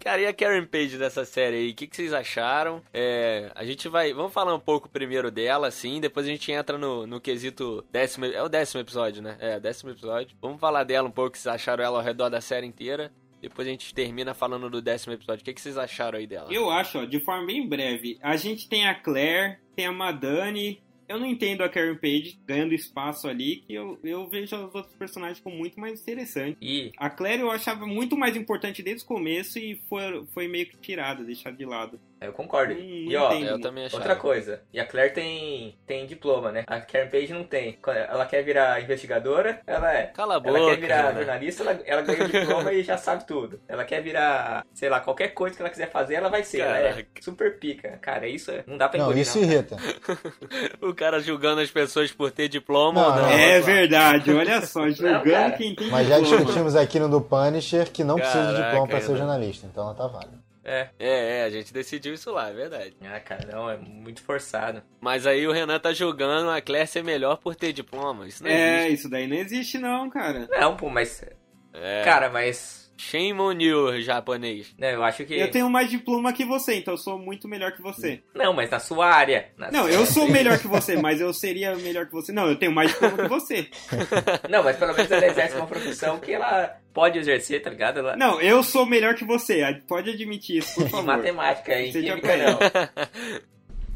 [SPEAKER 1] Cara, e a Karen Page dessa série aí? O que, que vocês acharam? É, a gente vai. Vamos falar um pouco primeiro dela, assim. Depois a gente entra no, no quesito décimo. É o décimo episódio, né? É, décimo episódio. Vamos falar dela um pouco, que vocês acharam ela ao redor da série inteira. Depois a gente termina falando do décimo episódio. O que, que vocês acharam aí dela?
[SPEAKER 2] Eu acho, ó, de forma bem breve, a gente tem a Claire, tem a Madani. Eu não entendo a Karen Page ganhando espaço ali, que eu, eu vejo os outros personagens como muito mais interessantes.
[SPEAKER 3] E
[SPEAKER 2] A Claire eu achava muito mais importante desde o começo e foi, foi meio que tirada, deixada de lado.
[SPEAKER 3] Eu concordo.
[SPEAKER 2] Não- não
[SPEAKER 3] e ó,
[SPEAKER 1] eu também achava.
[SPEAKER 3] outra coisa. E a Claire tem, tem diploma, né? A Karen Page não tem. Ela quer virar investigadora, ela é.
[SPEAKER 1] Cala a
[SPEAKER 3] Ela
[SPEAKER 1] boca.
[SPEAKER 3] quer virar
[SPEAKER 1] Renan.
[SPEAKER 3] jornalista, ela, ela ganha o diploma e já sabe tudo. Ela quer virar, sei lá, qualquer coisa que ela quiser fazer, ela vai ser. Ela é
[SPEAKER 1] Caraca.
[SPEAKER 3] super pica. Cara, isso é- não dá pra
[SPEAKER 4] Não,
[SPEAKER 3] engolir,
[SPEAKER 4] isso
[SPEAKER 3] não.
[SPEAKER 4] irrita.
[SPEAKER 1] O cara julgando as pessoas por ter diploma
[SPEAKER 4] Não,
[SPEAKER 1] ou não.
[SPEAKER 4] não.
[SPEAKER 2] é verdade, olha só, julgando
[SPEAKER 3] cara.
[SPEAKER 2] quem tem
[SPEAKER 4] Mas já
[SPEAKER 2] diploma.
[SPEAKER 4] discutimos aqui no do Punisher que não precisa de
[SPEAKER 1] Caraca,
[SPEAKER 4] diploma pra ser jornalista, então ela tá válida.
[SPEAKER 3] É.
[SPEAKER 1] É, é, a gente decidiu isso lá, é verdade.
[SPEAKER 3] Ah, cara, não, é muito forçado.
[SPEAKER 1] Mas aí o Renan tá julgando a Claire ser melhor por ter diploma. Isso não
[SPEAKER 2] É,
[SPEAKER 1] existe.
[SPEAKER 2] isso daí não existe não, cara.
[SPEAKER 3] Não, pô, mas.
[SPEAKER 1] É.
[SPEAKER 3] Cara, mas.
[SPEAKER 1] Shame on you, japonês.
[SPEAKER 3] Eu acho que.
[SPEAKER 2] Eu tenho mais diploma que você, então eu sou muito melhor que você.
[SPEAKER 3] Não, mas na sua área. Na
[SPEAKER 2] Não,
[SPEAKER 3] sua-
[SPEAKER 2] eu sou melhor que você, mas eu seria melhor que você. Não, eu tenho mais diploma que você.
[SPEAKER 3] Não, mas pelo menos ela exerce uma profissão que ela pode exercer, tá ligado? Ela...
[SPEAKER 2] Não, eu sou melhor que você. Pode admitir isso, por
[SPEAKER 3] Em
[SPEAKER 2] favor.
[SPEAKER 3] matemática, em
[SPEAKER 2] Seja
[SPEAKER 3] química não.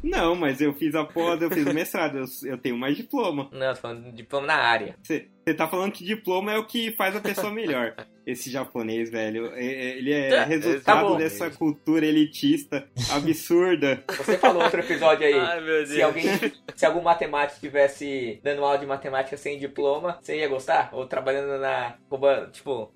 [SPEAKER 2] Não, mas eu fiz a pós, eu fiz o mestrado, eu, eu tenho mais diploma.
[SPEAKER 3] Não, tô falando de diploma na área.
[SPEAKER 2] Você tá falando que diploma é o que faz a pessoa melhor. Esse japonês, velho, é- é- ele é
[SPEAKER 3] Tá,
[SPEAKER 2] resultado
[SPEAKER 3] tá bom.
[SPEAKER 2] dessa cultura elitista absurda.
[SPEAKER 3] Você falou outro episódio aí.
[SPEAKER 1] Ai, meu Deus.
[SPEAKER 3] Se alguém, se algum matemático estivesse dando aula de matemática sem diploma, você ia gostar? Ou trabalhando na. Tipo,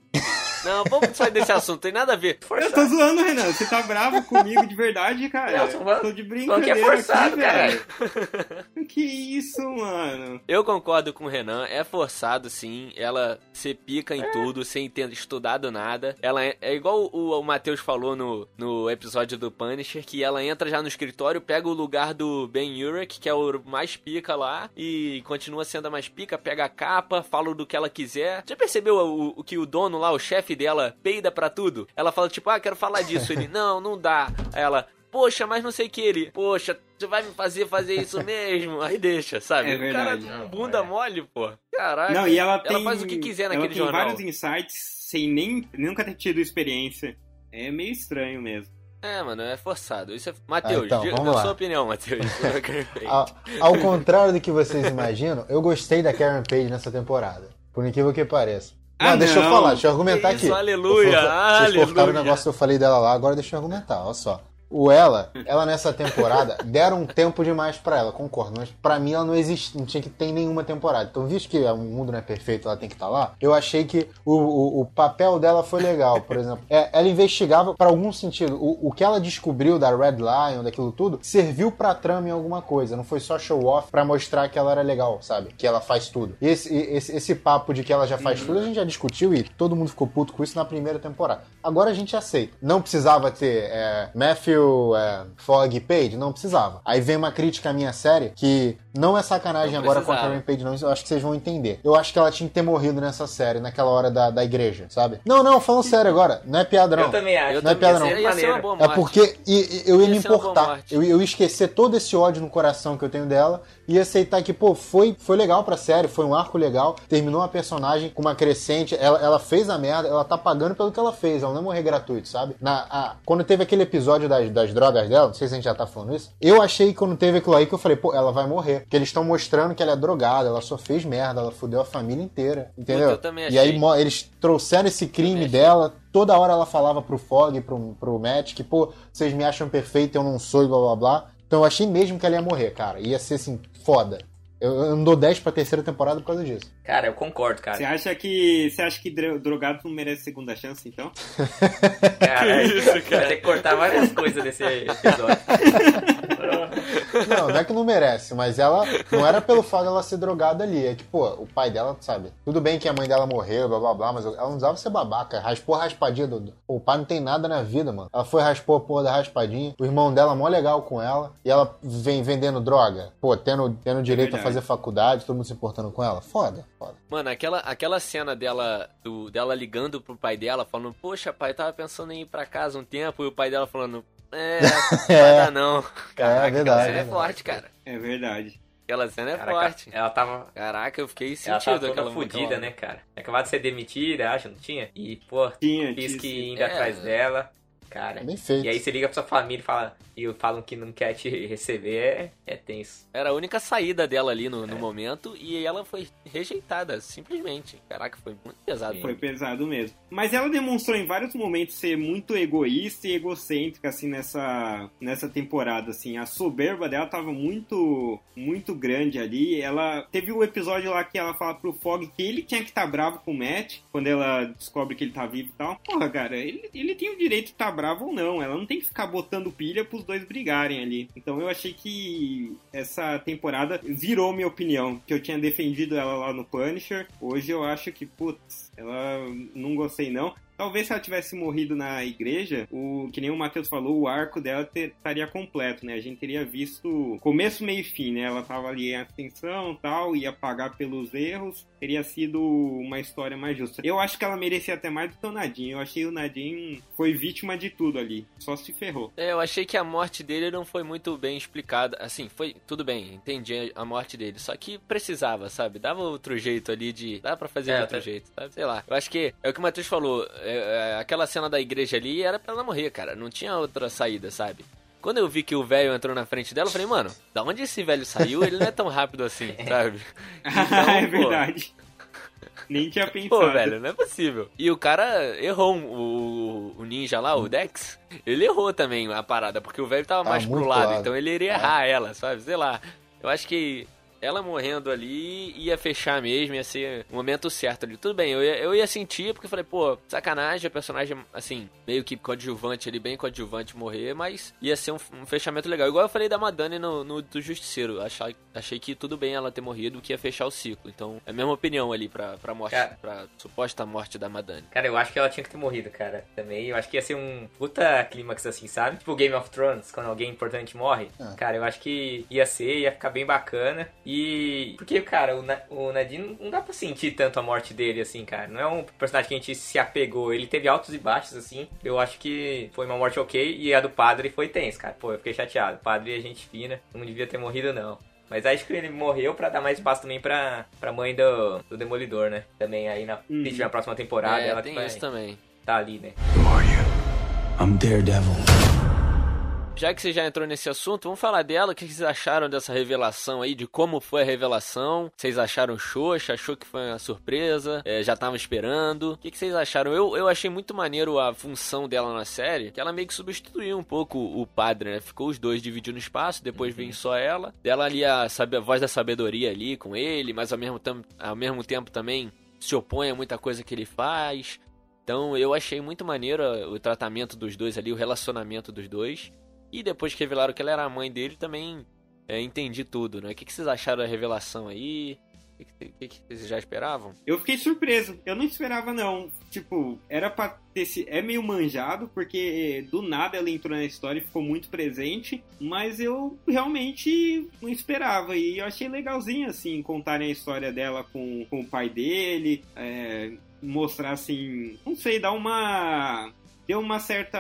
[SPEAKER 1] Não, vamos sair desse assunto, tem nada a ver.
[SPEAKER 2] Eu
[SPEAKER 3] forçado.
[SPEAKER 2] tô zoando, Renan. Você tá bravo comigo de verdade, cara?
[SPEAKER 3] Não, tô falando-
[SPEAKER 2] tô de
[SPEAKER 3] falando
[SPEAKER 2] brincadeira
[SPEAKER 3] que é forçado,
[SPEAKER 2] aqui, velho. Que isso, mano?
[SPEAKER 1] Eu concordo com o Renan, é forçado sim, ela se pica em tudo, sem ter estudado nada. Ela é, é igual o, o Matheus falou no, no episódio do Punisher, que ela entra já no escritório, pega o lugar do Ben Urich, que é o mais pica lá, e continua sendo a mais pica, pega a capa, fala do que ela quiser. Já percebeu o, o que o dono lá, o chefe dela, peida pra tudo? Ela fala tipo, ah, quero falar disso. Ele, não, não dá. Aí ela, poxa, mas não sei o que ele, poxa, você vai me fazer fazer isso mesmo? Aí deixa, sabe?
[SPEAKER 2] É
[SPEAKER 1] O cara
[SPEAKER 2] verdade.
[SPEAKER 1] bunda
[SPEAKER 3] É.
[SPEAKER 1] mole, pô. Caraca.
[SPEAKER 2] Não, e ela tem.
[SPEAKER 1] faz o que quiser
[SPEAKER 2] ela
[SPEAKER 1] naquele
[SPEAKER 2] tem
[SPEAKER 1] jornal.
[SPEAKER 2] vários insights sem nem nunca ter tido experiência. É meio estranho mesmo.
[SPEAKER 1] É, mano, é forçado. Isso é... Matheus,
[SPEAKER 4] Ah, então,
[SPEAKER 1] diga
[SPEAKER 4] vamos
[SPEAKER 1] a
[SPEAKER 4] lá.
[SPEAKER 1] sua opinião, Matheus.
[SPEAKER 4] Ao, ao contrário do que vocês imaginam, eu gostei da Karen Page nessa temporada. Por incrível que pareça. Não,
[SPEAKER 2] Ah,
[SPEAKER 4] deixa eu
[SPEAKER 2] não.
[SPEAKER 4] falar, deixa eu argumentar
[SPEAKER 1] Isso,
[SPEAKER 4] aqui.
[SPEAKER 1] aleluia,
[SPEAKER 4] Eu Vocês cortaram o
[SPEAKER 1] aleluia.
[SPEAKER 4] negócio que eu falei dela lá, agora deixa eu argumentar, olha só. O ela, ela nessa temporada, deram um tempo demais pra ela, concordo, mas pra mim ela não existe, não tinha que ter nenhuma temporada. Então, visto que o mundo não é perfeito, ela tem que estar lá, eu achei que o, o, o papel dela foi legal, por exemplo. É, ela investigava pra algum sentido. O, o que ela descobriu da Red Lion, daquilo tudo, serviu pra trama em alguma coisa. Não foi só show off pra mostrar que ela era legal, sabe? Que ela faz tudo. E esse, esse, esse papo de que ela já faz tudo, a gente já discutiu e todo mundo ficou puto com isso na primeira temporada. Agora a gente aceita. Não precisava ter é, Matthew, é, Fogg e Page? Não precisava. Aí vem uma crítica à minha série que não é sacanagem
[SPEAKER 1] Não
[SPEAKER 4] agora com a. Karen Page, não. Eu acho que vocês vão entender. Eu acho que ela tinha que ter morrido nessa série, naquela hora da, da igreja, sabe? Não, não, falando sério agora. Não é piada, não.
[SPEAKER 3] Eu também acho.
[SPEAKER 1] Eu
[SPEAKER 4] não é
[SPEAKER 1] boa
[SPEAKER 4] É porque e- e eu ia
[SPEAKER 1] Ia
[SPEAKER 4] me importar. Eu, eu ia esquecer todo esse ódio no coração que eu tenho dela e aceitar que, pô, foi, foi legal pra série, foi um arco legal, terminou uma personagem com uma crescente, ela, ela fez a merda, ela tá pagando pelo que ela fez, ela não é morrer gratuito, sabe? Na, a- quando teve aquele episódio das, das drogas dela, não sei se a gente já tá falando isso, eu achei que quando teve aquilo aí que eu falei, pô, ela vai morrer. Porque eles estão mostrando que ela é drogada, ela só fez merda, ela fudeu a família inteira, entendeu?
[SPEAKER 1] eu também
[SPEAKER 4] E aí eles trouxeram esse crime dela, toda hora ela falava pro Fog, pro, pro Matt, que, pô, vocês me acham perfeito, eu não sou e blá blá blá. Então eu achei mesmo que ela ia morrer, cara. Ia ser assim, foda. Eu, eu não dou 10 pra terceira temporada por causa disso.
[SPEAKER 3] Cara, eu concordo, cara.
[SPEAKER 2] Você acha que. Você acha que dro- drogado não merece segunda chance, então?
[SPEAKER 3] Cara,
[SPEAKER 1] Que isso, cara?
[SPEAKER 3] Vai ter que cortar várias coisas desse episódio.
[SPEAKER 4] Não, não é que não merece, mas ela não era pelo fato dela ser drogada ali. É que, pô, o pai dela, sabe? Tudo bem que a mãe dela morreu, blá blá blá, mas ela não precisava ser babaca. Raspou a raspadinha do. O pai não tem nada na vida, mano. Ela foi raspou a porra da raspadinha. O irmão dela mó legal com ela. E ela vem vendendo droga. Pô, tendo, tendo direito a
[SPEAKER 2] verdade.
[SPEAKER 4] fazer faculdade, todo mundo se importando com ela. Foda, foda.
[SPEAKER 1] Mano, aquela, aquela cena dela, do, dela ligando pro pai dela, falando, poxa, pai, tava pensando em ir pra casa um tempo, e o pai dela falando, é, não vai dar não. Caraca,
[SPEAKER 4] verdade,
[SPEAKER 1] aquela cena
[SPEAKER 4] é
[SPEAKER 1] é forte, cara.
[SPEAKER 2] É verdade.
[SPEAKER 1] Aquela cena é
[SPEAKER 3] Caraca,
[SPEAKER 1] forte.
[SPEAKER 3] ela tava.
[SPEAKER 1] Caraca, eu fiquei sentido
[SPEAKER 3] toda
[SPEAKER 1] aquela
[SPEAKER 3] fudida,
[SPEAKER 1] aquela-
[SPEAKER 3] né, cara? Acabado de ser demitida, acho, não tinha? E, pô,
[SPEAKER 2] Tinha,
[SPEAKER 3] quis
[SPEAKER 2] tinha,
[SPEAKER 3] que
[SPEAKER 2] sim.
[SPEAKER 3] indo
[SPEAKER 1] É.
[SPEAKER 3] atrás dela. Cara.
[SPEAKER 4] É bem feito.
[SPEAKER 3] E aí você liga pra sua família e, fala, e falam que não quer te receber, é, é tenso.
[SPEAKER 1] Era a única saída dela ali no, no momento, e ela foi rejeitada, simplesmente. Caraca, foi muito pesado.
[SPEAKER 2] Foi pesado mesmo. Mas ela demonstrou em vários momentos ser muito egoísta e egocêntrica, assim, nessa, nessa temporada, assim. A soberba dela tava muito, muito grande ali. Ela teve o episódio lá que ela fala pro Fog que ele tinha que estar bravo com o Matt, quando ela descobre que ele tá vivo e tal. Porra, cara, ele, ele tem o direito de estar bravo ou não. Ela não tem que ficar botando pilha pros dois brigarem ali. Então eu achei que essa temporada virou minha opinião, que eu tinha defendido ela lá no Punisher. Hoje eu acho que, putz, ela não gostei não. Talvez se ela tivesse morrido na igreja, o que nem o Matheus falou, o arco dela ter- estaria completo, né? A gente teria visto começo, meio e fim, né? Ela tava ali em ascensão tal, ia pagar pelos erros, teria sido uma história mais justa. Eu acho que ela merecia até mais do que o Nadine. Eu achei o Nadine foi vítima de tudo ali, só se ferrou.
[SPEAKER 1] É, eu achei que a morte dele não foi muito bem explicada. Assim, foi tudo bem, entendi a morte dele. Só que precisava, sabe? Dava outro jeito ali de. Dá pra fazer
[SPEAKER 3] É,
[SPEAKER 1] de outro
[SPEAKER 3] até-
[SPEAKER 1] jeito, sabe? Sei lá. Eu acho que é o que o Matheus falou. É, é, aquela cena da igreja ali era pra ela morrer, cara. Não tinha outra saída, sabe? Quando eu vi que o velho entrou na frente dela, eu falei, mano, da onde esse velho saiu? Ele não é tão rápido assim, sabe?
[SPEAKER 2] Então, é verdade. Nem tinha pensado.
[SPEAKER 1] Pô, velho, não é possível. E o cara errou o, o ninja lá, o Dex. Ele errou também a parada, porque o velho tava
[SPEAKER 4] Tava
[SPEAKER 1] mais pro lado,
[SPEAKER 4] lado.
[SPEAKER 1] então ele iria errar ela, sabe? Sei lá. Eu acho que ela morrendo ali ia fechar mesmo, ia ser o momento certo ali. Tudo bem, eu ia, eu ia sentir, porque eu falei, pô, sacanagem, a personagem, assim, meio que coadjuvante ali, bem coadjuvante morrer, mas ia ser um, um fechamento legal. Igual eu falei da Madani no, no do Justiceiro. Achei, achei que tudo bem ela ter morrido, que ia fechar o ciclo. Então, é a mesma opinião ali pra, pra morte,
[SPEAKER 3] Cara.
[SPEAKER 1] pra suposta morte da Madani.
[SPEAKER 3] Cara, eu acho que ela tinha que ter morrido, cara. Também. Eu acho que ia ser um puta clímax assim, sabe? Tipo Game of Thrones, quando alguém importante morre.
[SPEAKER 4] Ah.
[SPEAKER 3] Cara, eu acho que ia ser, ia ficar bem bacana. E. Porque, cara, o, Na o Nadine não dá pra sentir tanto a morte dele, assim, cara. Não é um personagem que a gente se apegou. Ele teve altos e baixos, assim. Eu acho que foi uma morte ok. E a do padre foi tenso, cara. Pô, eu fiquei chateado. O padre é gente fina. Não devia ter morrido, não. Mas acho que ele morreu pra dar mais espaço também pra, pra mãe do, do Demolidor, né? Também aí na,
[SPEAKER 2] Uhum.
[SPEAKER 3] se tiver a próxima temporada,
[SPEAKER 1] é,
[SPEAKER 3] ela
[SPEAKER 1] tem
[SPEAKER 3] que vai
[SPEAKER 1] isso também.
[SPEAKER 3] tá ali, né?
[SPEAKER 5] Who are you? I'm Daredevil.
[SPEAKER 1] Já que você já entrou nesse assunto, vamos falar dela. O que vocês acharam dessa revelação aí? De como foi a revelação? Vocês acharam xoxa? Achou que foi uma surpresa? É, já estavam esperando? O que que vocês acharam? Eu, eu achei muito maneiro a função dela na série, que ela meio que substituiu um pouco o padre, né? Ficou os dois dividindo espaço, depois vem só ela. Dela ali a, sabe, a voz da sabedoria ali com ele, mas ao mesmo, tam, ao mesmo tempo também se opõe a muita coisa que ele faz. Então eu achei muito maneiro uh, o tratamento dos dois ali, o relacionamento dos dois. E depois que revelaram que ela era a mãe dele, também é, entendi tudo, né? O que, que vocês acharam da revelação aí? O que, que, que vocês já esperavam?
[SPEAKER 2] Eu fiquei surpreso. Eu não esperava, não. Tipo, era pra ter se. É meio manjado, porque do nada ela entrou na história e ficou muito presente. Mas eu realmente não esperava. E eu achei legalzinho, assim, contarem a história dela com, com o pai dele. é, mostrar, assim. Não sei, dar uma. Deu uma certa,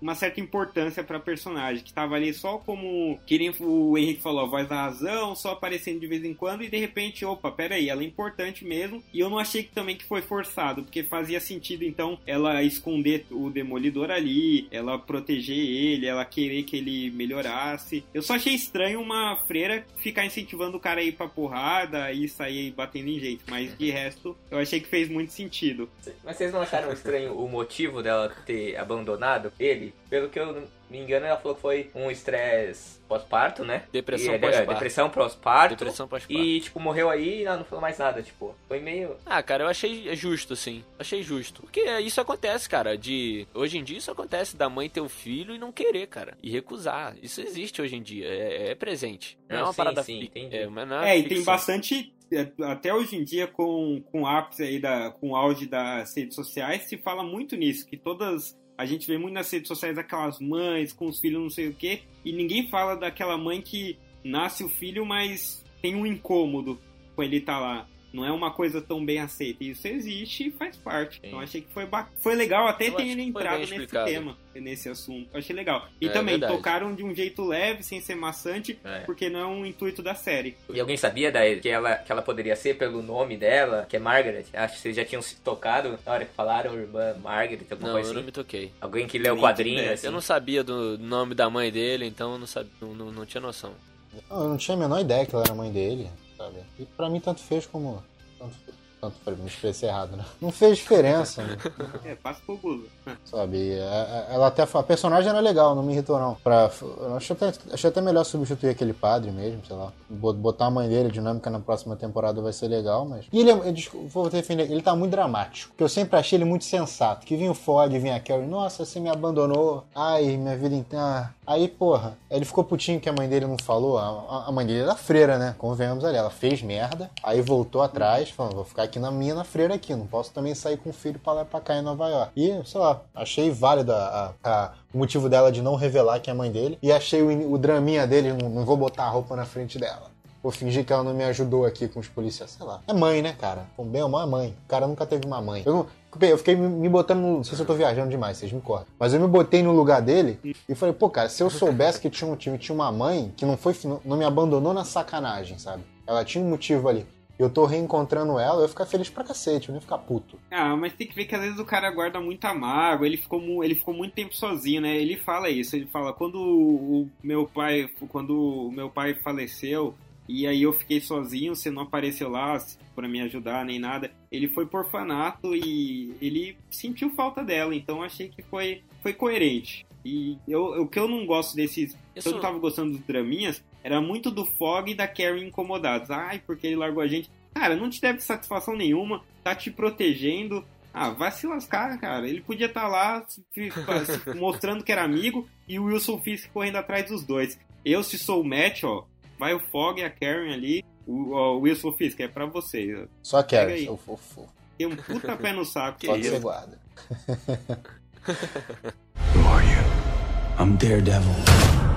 [SPEAKER 2] uma certa importância pra personagem, que tava ali só como, o Henrique falou, a voz da razão, só aparecendo de vez em quando, e de repente, opa, peraí, ela é importante mesmo. E eu não achei que também que foi forçado, porque fazia sentido, então, ela esconder o Demolidor ali, ela proteger ele, ela querer que ele melhorasse. Eu só achei estranho uma freira ficar incentivando o cara a ir pra porrada e sair batendo em gente, mas de resto, eu achei que fez muito sentido.
[SPEAKER 3] Mas vocês não acharam estranho o motivo dela ter abandonado ele? Pelo que eu me engano, ela falou que foi um estresse pós-parto, né?
[SPEAKER 1] Depressão
[SPEAKER 3] E, é,
[SPEAKER 1] pós-parto.
[SPEAKER 3] Depressão pós-parto.
[SPEAKER 1] Depressão pós-parto.
[SPEAKER 3] E, tipo, morreu aí e não, não falou mais nada, tipo. Foi meio...
[SPEAKER 1] Ah, cara, eu achei justo, assim. Achei justo. Porque isso acontece, cara. De. Hoje em dia isso acontece da mãe ter o filho e não querer, cara. E recusar. Isso existe hoje em dia. É, é presente. Não, é
[SPEAKER 3] Não,
[SPEAKER 1] uma
[SPEAKER 3] sim,
[SPEAKER 1] parada
[SPEAKER 3] sim,
[SPEAKER 1] fi-
[SPEAKER 3] entendi.
[SPEAKER 1] É, mas não
[SPEAKER 2] É, e tem bastante. É, Até hoje em dia, com, com o ápice aí, da, com o auge das redes sociais, se fala muito nisso, que todas. A gente vê muito nas redes sociais aquelas mães com os filhos não sei o quê, e ninguém fala daquela mãe que nasce o filho, mas tem um incômodo com ele estar lá. Não é uma coisa tão bem aceita. Isso existe e faz parte.
[SPEAKER 3] Sim.
[SPEAKER 2] Então achei que foi, ba- foi legal até
[SPEAKER 1] Eu
[SPEAKER 2] ter ele entrado nesse
[SPEAKER 1] explicado.
[SPEAKER 2] tema, nesse assunto. Eu achei legal. E
[SPEAKER 1] É,
[SPEAKER 2] também
[SPEAKER 1] verdade.
[SPEAKER 2] tocaram de um jeito leve, sem ser maçante,
[SPEAKER 3] É.
[SPEAKER 2] porque não é um intuito da série.
[SPEAKER 3] E alguém sabia da, que, ela, que ela poderia ser pelo nome dela, que é Margaret? Acho que vocês já tinham se tocado na hora que falaram, irmã Margaret, alguma
[SPEAKER 1] Não,
[SPEAKER 3] coisa
[SPEAKER 1] eu não
[SPEAKER 3] assim.
[SPEAKER 1] me toquei.
[SPEAKER 3] Alguém que leu o quadrinho, assim.
[SPEAKER 1] Eu não sabia do nome da mãe dele, então eu não, sabia, não, não, não tinha noção.
[SPEAKER 4] Eu não tinha a menor ideia que ela era mãe dele, sabe? E pra mim tanto fez como. Tanto, tanto fez, me expressei errado, né? Não fez diferença, né?
[SPEAKER 2] É, passa pro Google.
[SPEAKER 4] sabe? E, é, Ela até. A personagem era legal, não me irritou, não. Pra, achei até, achei até melhor substituir aquele padre mesmo, sei lá. Bo- Botar a mãe dele, dinâmica na próxima temporada vai ser legal, mas. E ele, é- eu desculpa, vou defender, ele tá muito dramático. Porque eu sempre achei ele muito sensato. Que vinha o Ford, vinha a Carrie, nossa, você me abandonou. Ai, minha vida inteira. Aí, porra, ele ficou putinho que a mãe dele não falou. A, a- a mãe dele era freira, né? Convenhamos ali. Ela fez merda, aí voltou atrás, falando, vou ficar aqui na minha, na freira aqui. Não posso também sair com o filho pra lá pra cá em Nova York. E, sei lá, achei válido a- a- o motivo dela de não revelar que é mãe dele. E achei o, o draminha dele, não, não vou botar a roupa na frente dela. Vou fingir que ela não me ajudou aqui com os policiais, sei lá. É mãe, né, cara? Com bem é mãe. O cara nunca teve uma mãe. Eu, eu fiquei me botando no. Não sei se eu tô viajando demais, vocês me cortam. Mas eu me botei no lugar dele e falei, pô, cara, se eu soubesse que tinha um time, tinha uma mãe que não foi. não me abandonou na sacanagem, sabe? Ela tinha um motivo ali. E eu tô reencontrando ela, eu ia ficar feliz pra cacete, eu não ia ficar puto.
[SPEAKER 2] Ah, mas tem que ver que às vezes o cara guarda muita mágoa, ele ficou, mu- ele ficou muito tempo sozinho, né? Ele fala isso, ele fala, quando o meu pai, quando o meu pai faleceu, e aí eu fiquei sozinho, você não apareceu lá pra me ajudar nem nada. Ele foi por orfanato e ele sentiu falta dela, então eu achei que foi, foi coerente. E eu, o que eu não gosto desses.
[SPEAKER 1] Isso-
[SPEAKER 2] Eu não tava gostando dos draminhas, era muito do Fog e da Karen incomodados. Ai, porque ele largou a gente. Cara, não te deve satisfação nenhuma, tá te protegendo. Ah, vai se lascar, cara. Ele podia estar lá se- se- mostrando que era amigo e o Wilson Fisk correndo atrás dos dois. Eu, se sou o match, ó, vai o Fog e a Karen ali. O, ó, o Wilson Fisk, é pra vocês.
[SPEAKER 4] Só quero,
[SPEAKER 2] aí.
[SPEAKER 4] seu fofo.
[SPEAKER 2] Tem um puta pé no saco.
[SPEAKER 1] Que
[SPEAKER 4] Só que
[SPEAKER 1] isso?
[SPEAKER 4] você guarda.
[SPEAKER 5] Who are you? I'm Daredevil.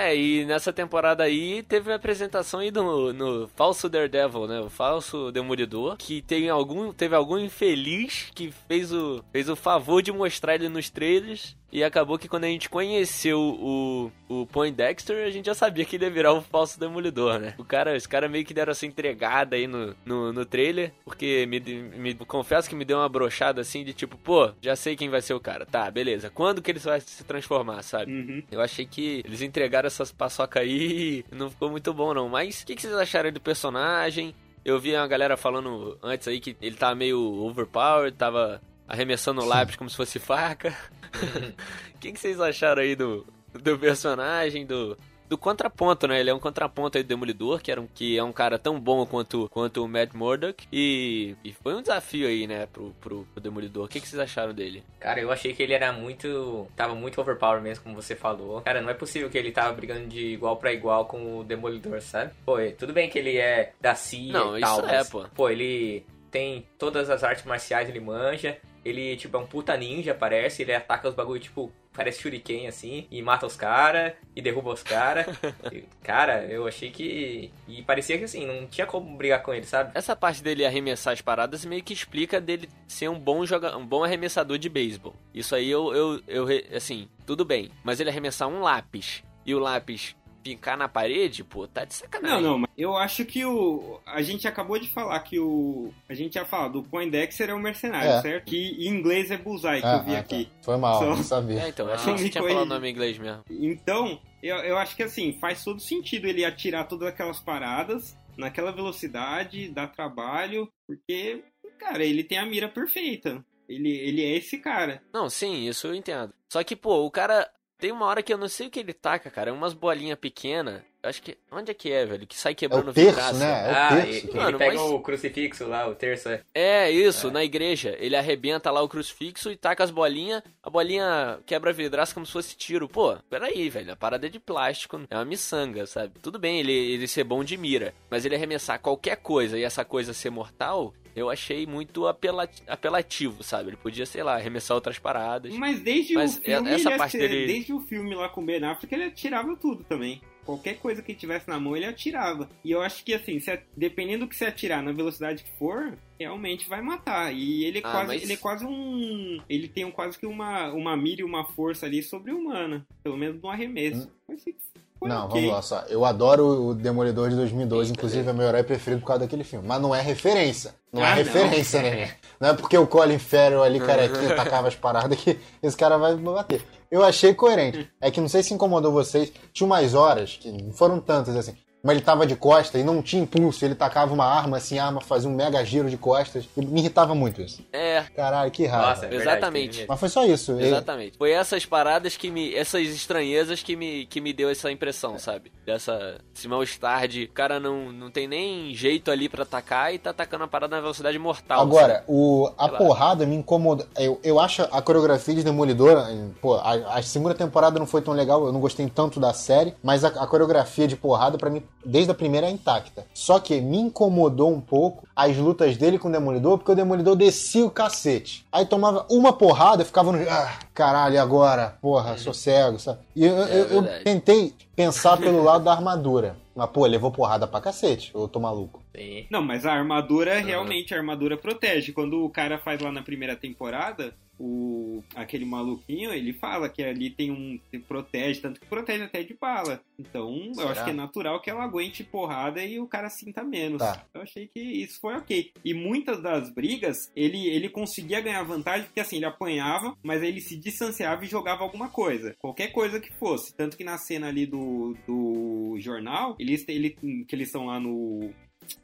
[SPEAKER 1] É, e nessa temporada aí teve uma apresentação aí do, no falso Daredevil, né? O falso Demolidor, que tem algum, teve algum infeliz que fez o, fez o favor de mostrar ele nos trailers. E acabou que quando a gente conheceu o, o Poindexter, a gente já sabia que ele ia virar o falso Demolidor, né? O cara, os caras meio que deram essa entregada aí no, no, no trailer, porque me, me confesso que me deu uma brochada assim de tipo, pô, já sei quem vai ser o cara. Tá, beleza. Quando que ele vai se transformar, sabe?
[SPEAKER 2] Uhum.
[SPEAKER 1] Eu achei que eles entregaram essas paçoca aí e não ficou muito bom, não. Mas o que, que vocês acharam do personagem? Eu vi uma galera falando antes aí que ele tava meio overpowered, tava arremessando o lápis como se fosse faca. O que, que vocês acharam aí do, do personagem, do, do contraponto, né? Ele é um contraponto aí do Demolidor, que, era um, que é um cara tão bom quanto, quanto o Matt Murdock. E, e foi um desafio aí, né, pro, pro, pro Demolidor. O que, que vocês acharam dele?
[SPEAKER 3] Cara, eu achei que ele era muito. Tava muito overpower mesmo, como você falou. Cara, não é possível que ele tava brigando de igual pra igual com o Demolidor, sabe? Pô, é- tudo bem que ele é da CIA
[SPEAKER 1] Não,
[SPEAKER 3] e
[SPEAKER 1] isso
[SPEAKER 3] tal,
[SPEAKER 1] é,
[SPEAKER 3] mas,
[SPEAKER 1] pô.
[SPEAKER 3] Pô, ele tem todas as artes marciais, ele manja. Ele, tipo, é um puta ninja, parece. Ele ataca os bagulho, tipo, parece shuriken, assim. E mata os caras, e derruba os caras. cara, eu achei que... E parecia que, assim, não tinha como brigar com ele, sabe?
[SPEAKER 1] Essa parte dele arremessar as paradas meio que explica dele ser um bom joga um bom arremessador de beisebol. Isso aí eu, eu, eu assim, tudo bem. Mas ele arremessar um lápis e o lápis ficar na parede, pô, tá de sacanagem.
[SPEAKER 2] Não, não, mas eu acho que o. A gente acabou de falar que o. A gente tinha falado, o Poindexter é um mercenário,
[SPEAKER 4] É.
[SPEAKER 2] certo? Que em inglês é Bullseye, que
[SPEAKER 4] Ah,
[SPEAKER 2] eu vi
[SPEAKER 4] ah,
[SPEAKER 2] aqui.
[SPEAKER 4] tá. Foi mal,
[SPEAKER 2] Só-
[SPEAKER 4] não sabia.
[SPEAKER 1] É, então,
[SPEAKER 3] Ah,
[SPEAKER 1] achei que você tinha falado o nome em inglês mesmo.
[SPEAKER 2] Então, eu, eu acho que assim, faz todo sentido ele atirar todas aquelas paradas naquela velocidade, dá trabalho, porque, cara, ele tem a mira perfeita. Ele, ele é esse cara.
[SPEAKER 1] Não, sim, isso eu entendo. Só que, pô, o cara tem uma hora que eu não sei o que ele taca, cara, é umas bolinhas pequenas. Acho que onde é que é, velho? Que sai
[SPEAKER 4] É
[SPEAKER 1] quebrando
[SPEAKER 4] o terço,
[SPEAKER 1] vidraça.
[SPEAKER 4] né? É o
[SPEAKER 3] ah,
[SPEAKER 4] terço.
[SPEAKER 3] e-
[SPEAKER 4] que-
[SPEAKER 3] ele
[SPEAKER 1] Mano,
[SPEAKER 3] pega
[SPEAKER 1] mas-
[SPEAKER 3] o crucifixo lá, o terço, é.
[SPEAKER 1] É, isso, na igreja. Ele arrebenta lá o crucifixo e taca as bolinhas. A bolinha quebra a vidraça como se fosse tiro. Pô, peraí, velho. A parada é de plástico. É uma miçanga, sabe? Tudo bem ele, ele ser bom de mira. Mas ele arremessar qualquer coisa e essa coisa ser mortal, eu achei muito apela- apelativo, sabe? Ele podia, sei lá, arremessar outras paradas.
[SPEAKER 2] Mas desde
[SPEAKER 1] Mas
[SPEAKER 2] o filme,
[SPEAKER 1] essa parte
[SPEAKER 2] ati-
[SPEAKER 1] dele-
[SPEAKER 2] desde o filme lá com o Ben Affleck, ele atirava tudo também. Qualquer coisa que tivesse na mão, ele atirava. E eu acho que assim, se dependendo do que você atirar na velocidade que for, realmente vai matar. E ele é
[SPEAKER 1] Ah,
[SPEAKER 2] quase,
[SPEAKER 1] mas-
[SPEAKER 2] ele é quase um, ele tem um, quase que uma uma mira e uma força ali sobre-humana, pelo menos no arremesso. Mas assim, foi
[SPEAKER 4] Não,
[SPEAKER 2] ok.
[SPEAKER 4] vamos lá só. Eu adoro o Demolidor de 2012, inclusive é meu herói preferido por causa daquele filme. Mas não é referência. Não é
[SPEAKER 2] Ah, não.
[SPEAKER 4] referência, né? Não é porque o Colin Farrell ali, carequinha, tacava as paradas que esse cara vai bater. Eu achei coerente. É que não sei se incomodou vocês. Tinha umas horas, que não foram tantas assim, mas ele tava de costa e não tinha impulso. Ele tacava uma arma assim, a arma fazia um mega giro de costas. E me irritava muito isso.
[SPEAKER 1] É,
[SPEAKER 4] Caralho, que raiva.
[SPEAKER 3] Nossa, é verdade,
[SPEAKER 1] Exatamente.
[SPEAKER 4] Mas foi só isso. Ele-
[SPEAKER 1] Exatamente. Foi essas paradas que me. Essas estranhezas que me, que me deu essa impressão, sabe? Dessa. Esse mal-estar de. O cara não, não tem nem jeito ali pra atacar e tá atacando a parada na velocidade mortal.
[SPEAKER 4] Agora,
[SPEAKER 1] sabe?
[SPEAKER 4] o, a
[SPEAKER 1] Sei lá.
[SPEAKER 4] porrada me incomoda. Eu, eu acho a coreografia de Demolidor. Pô, a, a segunda temporada não foi tão legal, eu não gostei tanto da série, mas a, a coreografia de porrada, pra mim, desde a primeira é intacta. Só que me incomodou um pouco as lutas dele com o Demolidor, porque o Demolidor descia o cacete. Aí tomava uma porrada e ficava no. Ah, caralho, e agora? Porra, sou cego, sabe? E eu, eu- eu
[SPEAKER 1] Uhum. É verdade.
[SPEAKER 4] tentei pensar pelo lado da armadura. Mas, pô, levou porrada pra cacete, eu tô maluco.
[SPEAKER 3] Sim.
[SPEAKER 2] Não, mas a armadura, realmente, a armadura protege. Quando o cara faz lá na primeira temporada, o, aquele maluquinho, ele fala que ali tem um. Se protege, tanto que protege até de bala. Então,
[SPEAKER 4] Será?
[SPEAKER 2] eu acho que é natural que ela aguente porrada e o cara sinta menos.
[SPEAKER 4] Tá.
[SPEAKER 2] Eu achei que isso foi ok. E muitas das brigas, ele, ele conseguia ganhar vantagem, porque assim, ele apanhava, mas ele se distanciava e jogava alguma coisa. Qualquer coisa que fosse. Tanto que na cena ali do, do jornal, eles, ele, que eles estão lá no.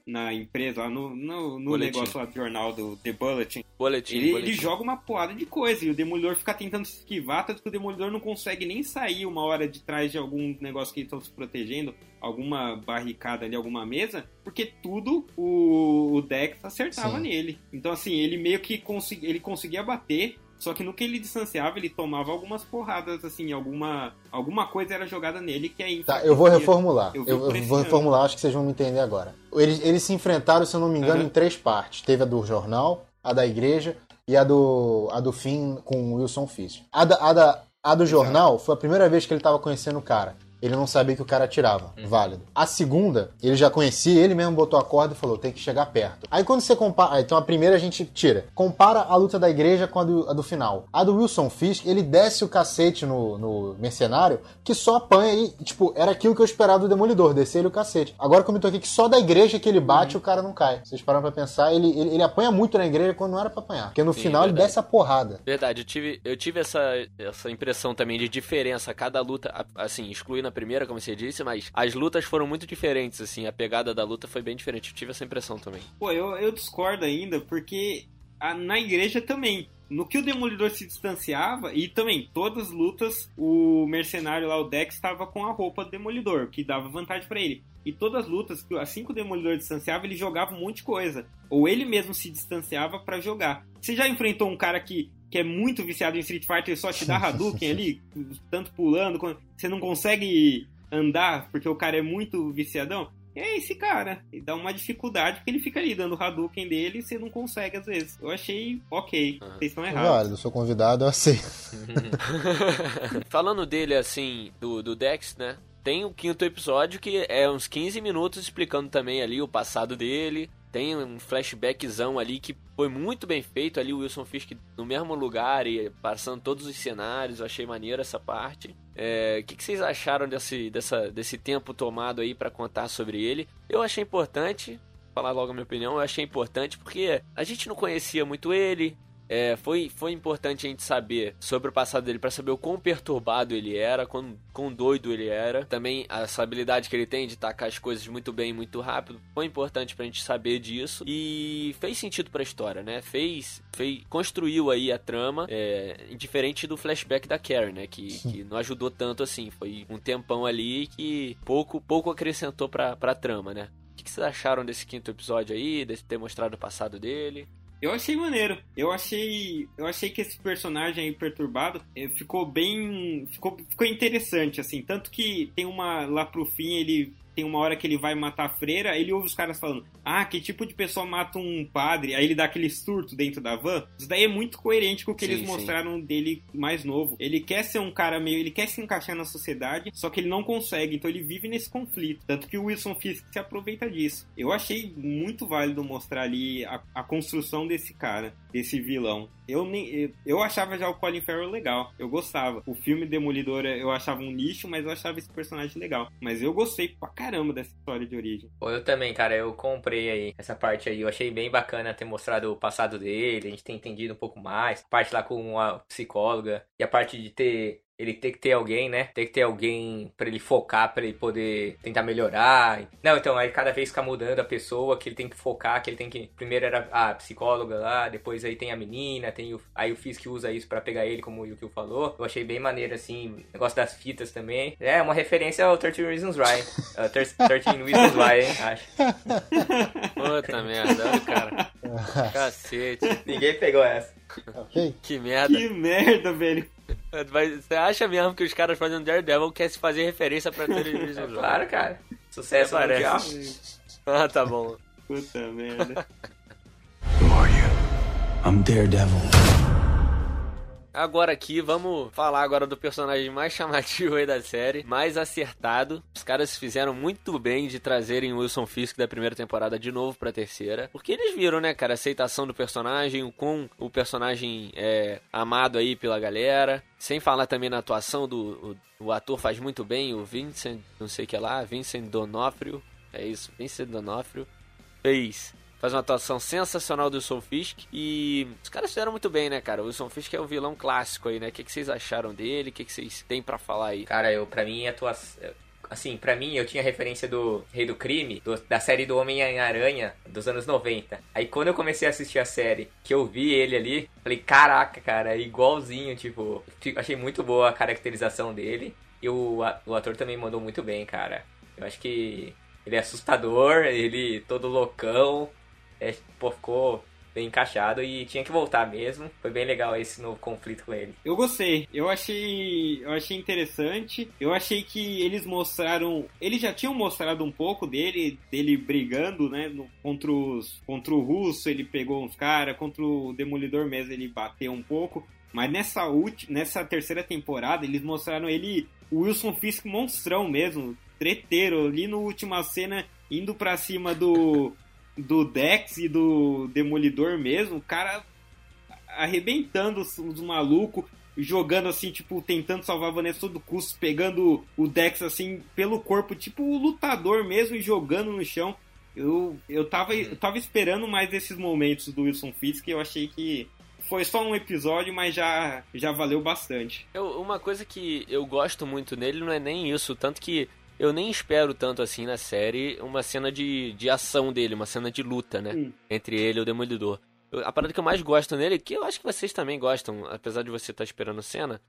[SPEAKER 2] Na empresa, lá no, no, no negócio lá do jornal do The Bulletin,
[SPEAKER 1] Boletim,
[SPEAKER 2] ele,
[SPEAKER 1] boletim.
[SPEAKER 2] ele joga uma porrada de coisa e o Demolidor fica tentando se esquivar, tanto que o Demolidor não consegue nem sair uma hora de trás de algum negócio que eles estão se protegendo, alguma barricada ali, alguma mesa, porque tudo o, o Dex acertava
[SPEAKER 4] Sim.
[SPEAKER 2] nele. Então, assim, ele meio que consegui, ele conseguia bater. Só que no que ele distanciava, ele tomava algumas porradas, assim, alguma, alguma coisa era jogada nele que aí.
[SPEAKER 4] Tá, eu vou reformular.
[SPEAKER 2] Eu
[SPEAKER 4] Eu, vou reformular, acho que vocês vão me entender agora. Eles, eles se enfrentaram, se eu não me engano,
[SPEAKER 2] Aham.
[SPEAKER 4] em três partes. Teve a do jornal, a da igreja e a do, a do fim com o Wilson Fisk. A da, a da, a do jornal foi a primeira vez que ele tava conhecendo o cara. Ele não sabia que o cara atirava. Válido. A segunda, ele já conhecia, ele mesmo botou a corda e falou: tem que chegar perto. Aí quando você compara. Então a primeira a gente tira. Compara a luta da igreja com a do, a do final. A do Wilson Fisk, ele desce o cacete no, no mercenário, que só apanha e, tipo, era aquilo que eu esperava do Demolidor, descer ele o cacete. Agora comentou aqui que só da igreja que ele bate, o cara não cai. Vocês pararam pra pensar, ele, ele, ele apanha muito na igreja quando não era pra apanhar. Porque no
[SPEAKER 1] Sim,
[SPEAKER 4] final ele
[SPEAKER 1] verdade.
[SPEAKER 4] desce a porrada.
[SPEAKER 1] Verdade, eu tive, eu tive essa, essa impressão também de diferença. Cada luta, assim, excluindo a primeira, como você disse, mas as lutas foram muito diferentes, assim. A pegada da luta foi bem diferente. Eu tive essa impressão também.
[SPEAKER 2] Pô, eu, eu discordo ainda, porque a- na igreja também. No que o Demolidor se distanciava, e também, todas as lutas, o mercenário lá, o Dex, estava com a roupa do Demolidor, que dava vantagem pra ele. E todas as lutas, assim que o Demolidor distanciava, ele jogava um monte de coisa. Ou ele mesmo se distanciava pra jogar. Você já enfrentou um cara que, que é muito viciado em Street Fighter e só te dá Hadouken ali, tanto pulando, quando você não consegue andar porque o cara é muito viciadão? é esse cara. E dá uma dificuldade porque ele fica ali dando o Hadouken dele e você não consegue às vezes. Eu achei ok.
[SPEAKER 1] Aham.
[SPEAKER 2] Vocês estão errados.
[SPEAKER 4] Válido, sou convidado, eu aceito.
[SPEAKER 1] Falando dele, assim, do, do Dex, né? Tem o quinto episódio que é uns 15 minutos explicando também ali o passado dele. Tem um flashbackzão ali que foi muito bem feito ali, o Wilson Fisk no mesmo lugar e passando todos os cenários. Eu achei maneiro essa parte. É, O que, que vocês acharam desse, dessa, desse tempo tomado aí pra contar sobre ele? Eu achei importante, falar logo a minha opinião, eu achei importante porque a gente não conhecia muito ele, é, foi, foi importante a gente saber sobre o passado dele para saber o quão perturbado ele era, quão, quão doido ele era. Também essa habilidade que ele tem de tacar as coisas muito bem, muito rápido. Foi importante pra gente saber disso. E fez sentido pra história, né? Fez. fez construiu aí a trama. É, diferente do flashback da Karen, né? Que, que não ajudou tanto assim. Foi um tempão ali que pouco, pouco acrescentou pra, pra trama, né? O que vocês acharam desse quinto episódio aí, desse ter mostrado o passado dele?
[SPEAKER 2] Eu achei maneiro. Eu achei, eu achei que esse personagem aí perturbado eh, ficou bem, ficou, ficou interessante assim, tanto que tem uma lá pro fim ele tem uma hora que ele vai matar a freira, ele ouve os caras falando: "Ah, que tipo de pessoa mata um padre?" Aí ele dá aquele surto dentro da van. Isso daí é muito coerente com o que
[SPEAKER 1] Sim,
[SPEAKER 2] eles
[SPEAKER 1] sim.
[SPEAKER 2] mostraram dele mais novo. Ele quer ser um cara meio, ele quer se encaixar na sociedade, só que ele não consegue, então ele vive nesse conflito. Tanto que o Wilson Fisk se aproveita disso. Eu achei muito válido mostrar ali a, a construção desse cara, desse vilão. Eu nem eu, achava já o Colin Farrell legal, eu gostava. O filme Demolidor eu achava um lixo, mas eu achava esse personagem legal. Mas eu gostei pra caramba dessa história de origem.
[SPEAKER 3] Eu também, cara, eu comprei aí essa parte aí. Eu achei bem bacana ter mostrado o passado dele, a gente ter entendido um pouco mais. A parte lá com a psicóloga e a parte de ter. Ele ter que ter alguém, né? Ter que ter alguém pra ele focar, pra ele poder tentar melhorar. Não, então, aí cada vez fica mudando a pessoa, que ele tem que focar, que ele tem que. Primeiro era a psicóloga lá, depois aí tem a menina, tem o. Aí o Fisk usa isso pra pegar ele, como o Yukio falou. Eu achei bem maneiro, assim, o negócio das fitas também. É, uma referência ao 13 Reasons Why. Uh, 13 Reasons Why, hein? Acho.
[SPEAKER 1] Puta merda, olha o cara. Cacete,
[SPEAKER 3] Ninguém pegou essa.
[SPEAKER 1] Que merda.
[SPEAKER 2] Que merda, velho.
[SPEAKER 1] Mas Você acha mesmo que os caras fazendo Daredevil querem se fazer referência pra televisão?
[SPEAKER 3] Claro, cara. Sucesso mundial.
[SPEAKER 1] parece. Ah, tá bom.
[SPEAKER 2] Puta merda.
[SPEAKER 5] Who are you? I'm Daredevil.
[SPEAKER 1] Agora aqui, vamos falar agora do personagem mais chamativo aí da série, mais acertado. Os caras fizeram muito bem de trazerem o Wilson Fisk da primeira temporada de novo pra terceira. Porque eles viram, né, cara, a aceitação do personagem, com o personagem é, amado aí pela galera. Sem falar também na atuação do... O, o ator faz muito bem, o Vincent, não sei o que lá, Vincent Donofrio. É isso, Vincent Donofrio. Fez faz uma atuação sensacional do Wilson Fisk e os caras fizeram muito bem, né, cara? O Wilson Fisk é o vilão clássico aí, né? O que, que vocês acharam dele? O que, que vocês têm para falar aí?
[SPEAKER 3] Cara, eu, pra mim, a atuação assim, para mim eu tinha referência do Rei do Crime, do, da série do Homem-Aranha dos anos 90. Aí quando eu comecei a assistir a série, que eu vi ele ali, falei, caraca, cara, é igualzinho, tipo, achei muito boa a caracterização dele. E o, o ator também mandou muito bem, cara. Eu acho que ele é assustador, ele todo loucão, é, pô, ficou bem encaixado e tinha que voltar mesmo. Foi bem legal esse novo conflito com ele.
[SPEAKER 2] Eu gostei. Eu achei, eu achei interessante. Eu achei que eles mostraram, eles já tinham mostrado um pouco dele, dele brigando, né, no, contra os contra o Russo, ele pegou uns caras, contra o Demolidor mesmo ele bateu um pouco. Mas nessa última, nessa terceira temporada, eles mostraram ele, o Wilson Fisk monstrão mesmo, treteiro, ali no última cena indo para cima do do Dex e do Demolidor mesmo, o cara arrebentando os, os malucos, jogando assim, tipo, tentando salvar a Vanessa todo custo, pegando o Dex assim pelo corpo, tipo o lutador mesmo, e jogando no chão. Eu, eu, tava, eu tava esperando mais desses momentos do Wilson Fisk, eu achei que foi só um episódio, mas já, já valeu bastante.
[SPEAKER 1] Eu, uma coisa que eu gosto muito nele não é nem isso, tanto que eu nem espero tanto assim na série uma cena de, de ação dele, uma cena de luta, né? Entre ele e o Demolidor. Eu, a parada que eu mais gosto nele, que eu acho que vocês também gostam, apesar de você estar tá esperando cena,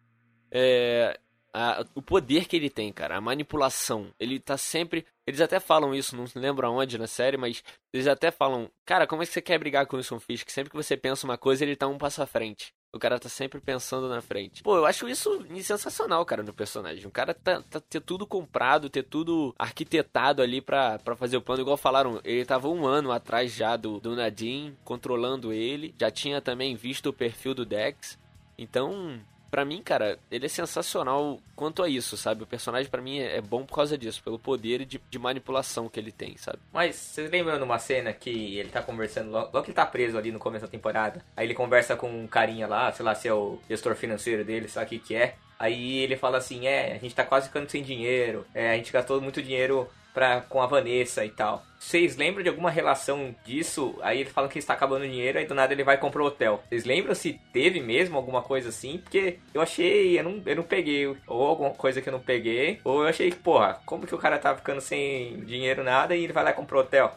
[SPEAKER 1] é a, o poder que ele tem, cara, a manipulação. Ele tá sempre. Eles até falam isso, não lembro aonde na série, mas eles até falam, cara, como é que você quer brigar com o Wilson Fisk? Sempre que você pensa uma coisa, ele tá um passo à frente. O cara tá sempre pensando na frente. Pô, eu acho isso sensacional, cara, no personagem. O cara tá, tá ter tudo comprado, ter tudo arquitetado ali pra, fazer o plano. Igual falaram, ele tava um ano atrás já do, do Nadine, controlando ele. Já tinha também visto o perfil do Dex. Então, para mim, cara, ele é sensacional quanto a isso, sabe? O personagem para mim é bom por causa disso, pelo poder de, de manipulação que ele tem, sabe?
[SPEAKER 3] Mas vocês lembram de uma cena que ele tá conversando, logo, logo que ele tá preso ali no começo da temporada, aí ele conversa com um carinha lá, sei lá se é o gestor financeiro dele, sabe o que que é? Aí ele fala assim, é, a gente tá quase ficando sem dinheiro, é, a gente gastou muito dinheiro pra, com a Vanessa e tal. Vocês lembram de alguma relação disso? Aí ele fala que está acabando o dinheiro, aí do nada ele vai comprar o hotel. Vocês lembram se teve mesmo alguma coisa assim? Porque eu achei, eu não, eu não peguei, ou alguma coisa que eu não peguei, ou eu achei que, porra, como que o cara tá ficando sem dinheiro nada e ele vai lá e compra o hotel?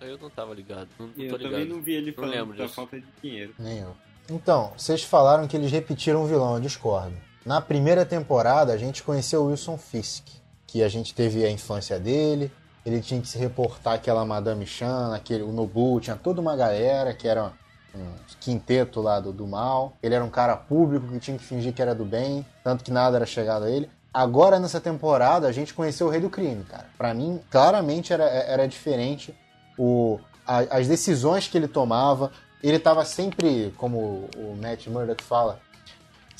[SPEAKER 1] Eu não tava ligado, não, não
[SPEAKER 2] eu
[SPEAKER 1] ligado.
[SPEAKER 2] também não vi ele falando da falta de dinheiro.
[SPEAKER 4] Nem eu. Então, vocês falaram que eles repetiram o vilão, eu discordo. Na primeira temporada, a gente conheceu o Wilson Fisk que a gente teve a infância dele. Ele tinha que se reportar aquela Madame Chan, aquele, o Nobu, tinha toda uma galera que era um quinteto lá do, do mal. Ele era um cara público que tinha que fingir que era do bem, tanto que nada era chegado a ele. Agora, nessa temporada, a gente conheceu o Rei do Crime, cara. Para mim, claramente era, era diferente o, a, as decisões que ele tomava. Ele tava sempre, como o Matt Murdock fala,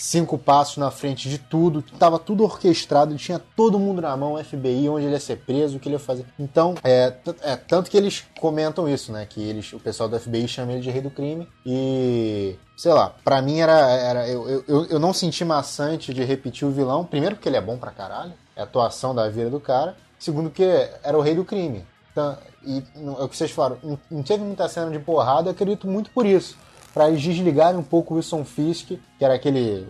[SPEAKER 4] cinco passos na frente de tudo, estava tudo orquestrado, tinha todo mundo na mão, FBI, onde ele ia ser preso, o que ele ia fazer. Então, é, é tanto que eles comentam isso, né? Que eles, o pessoal do FBI chama ele de rei do crime e sei lá, pra mim era. era eu, eu, eu não senti maçante de repetir o vilão. Primeiro, porque ele é bom pra caralho, é a atuação da vida do cara. Segundo, que era o rei do crime. Então, e é o que vocês falaram, não teve muita cena de porrada, eu acredito muito por isso para eles desligarem um pouco o Wilson Fisk, que era aquele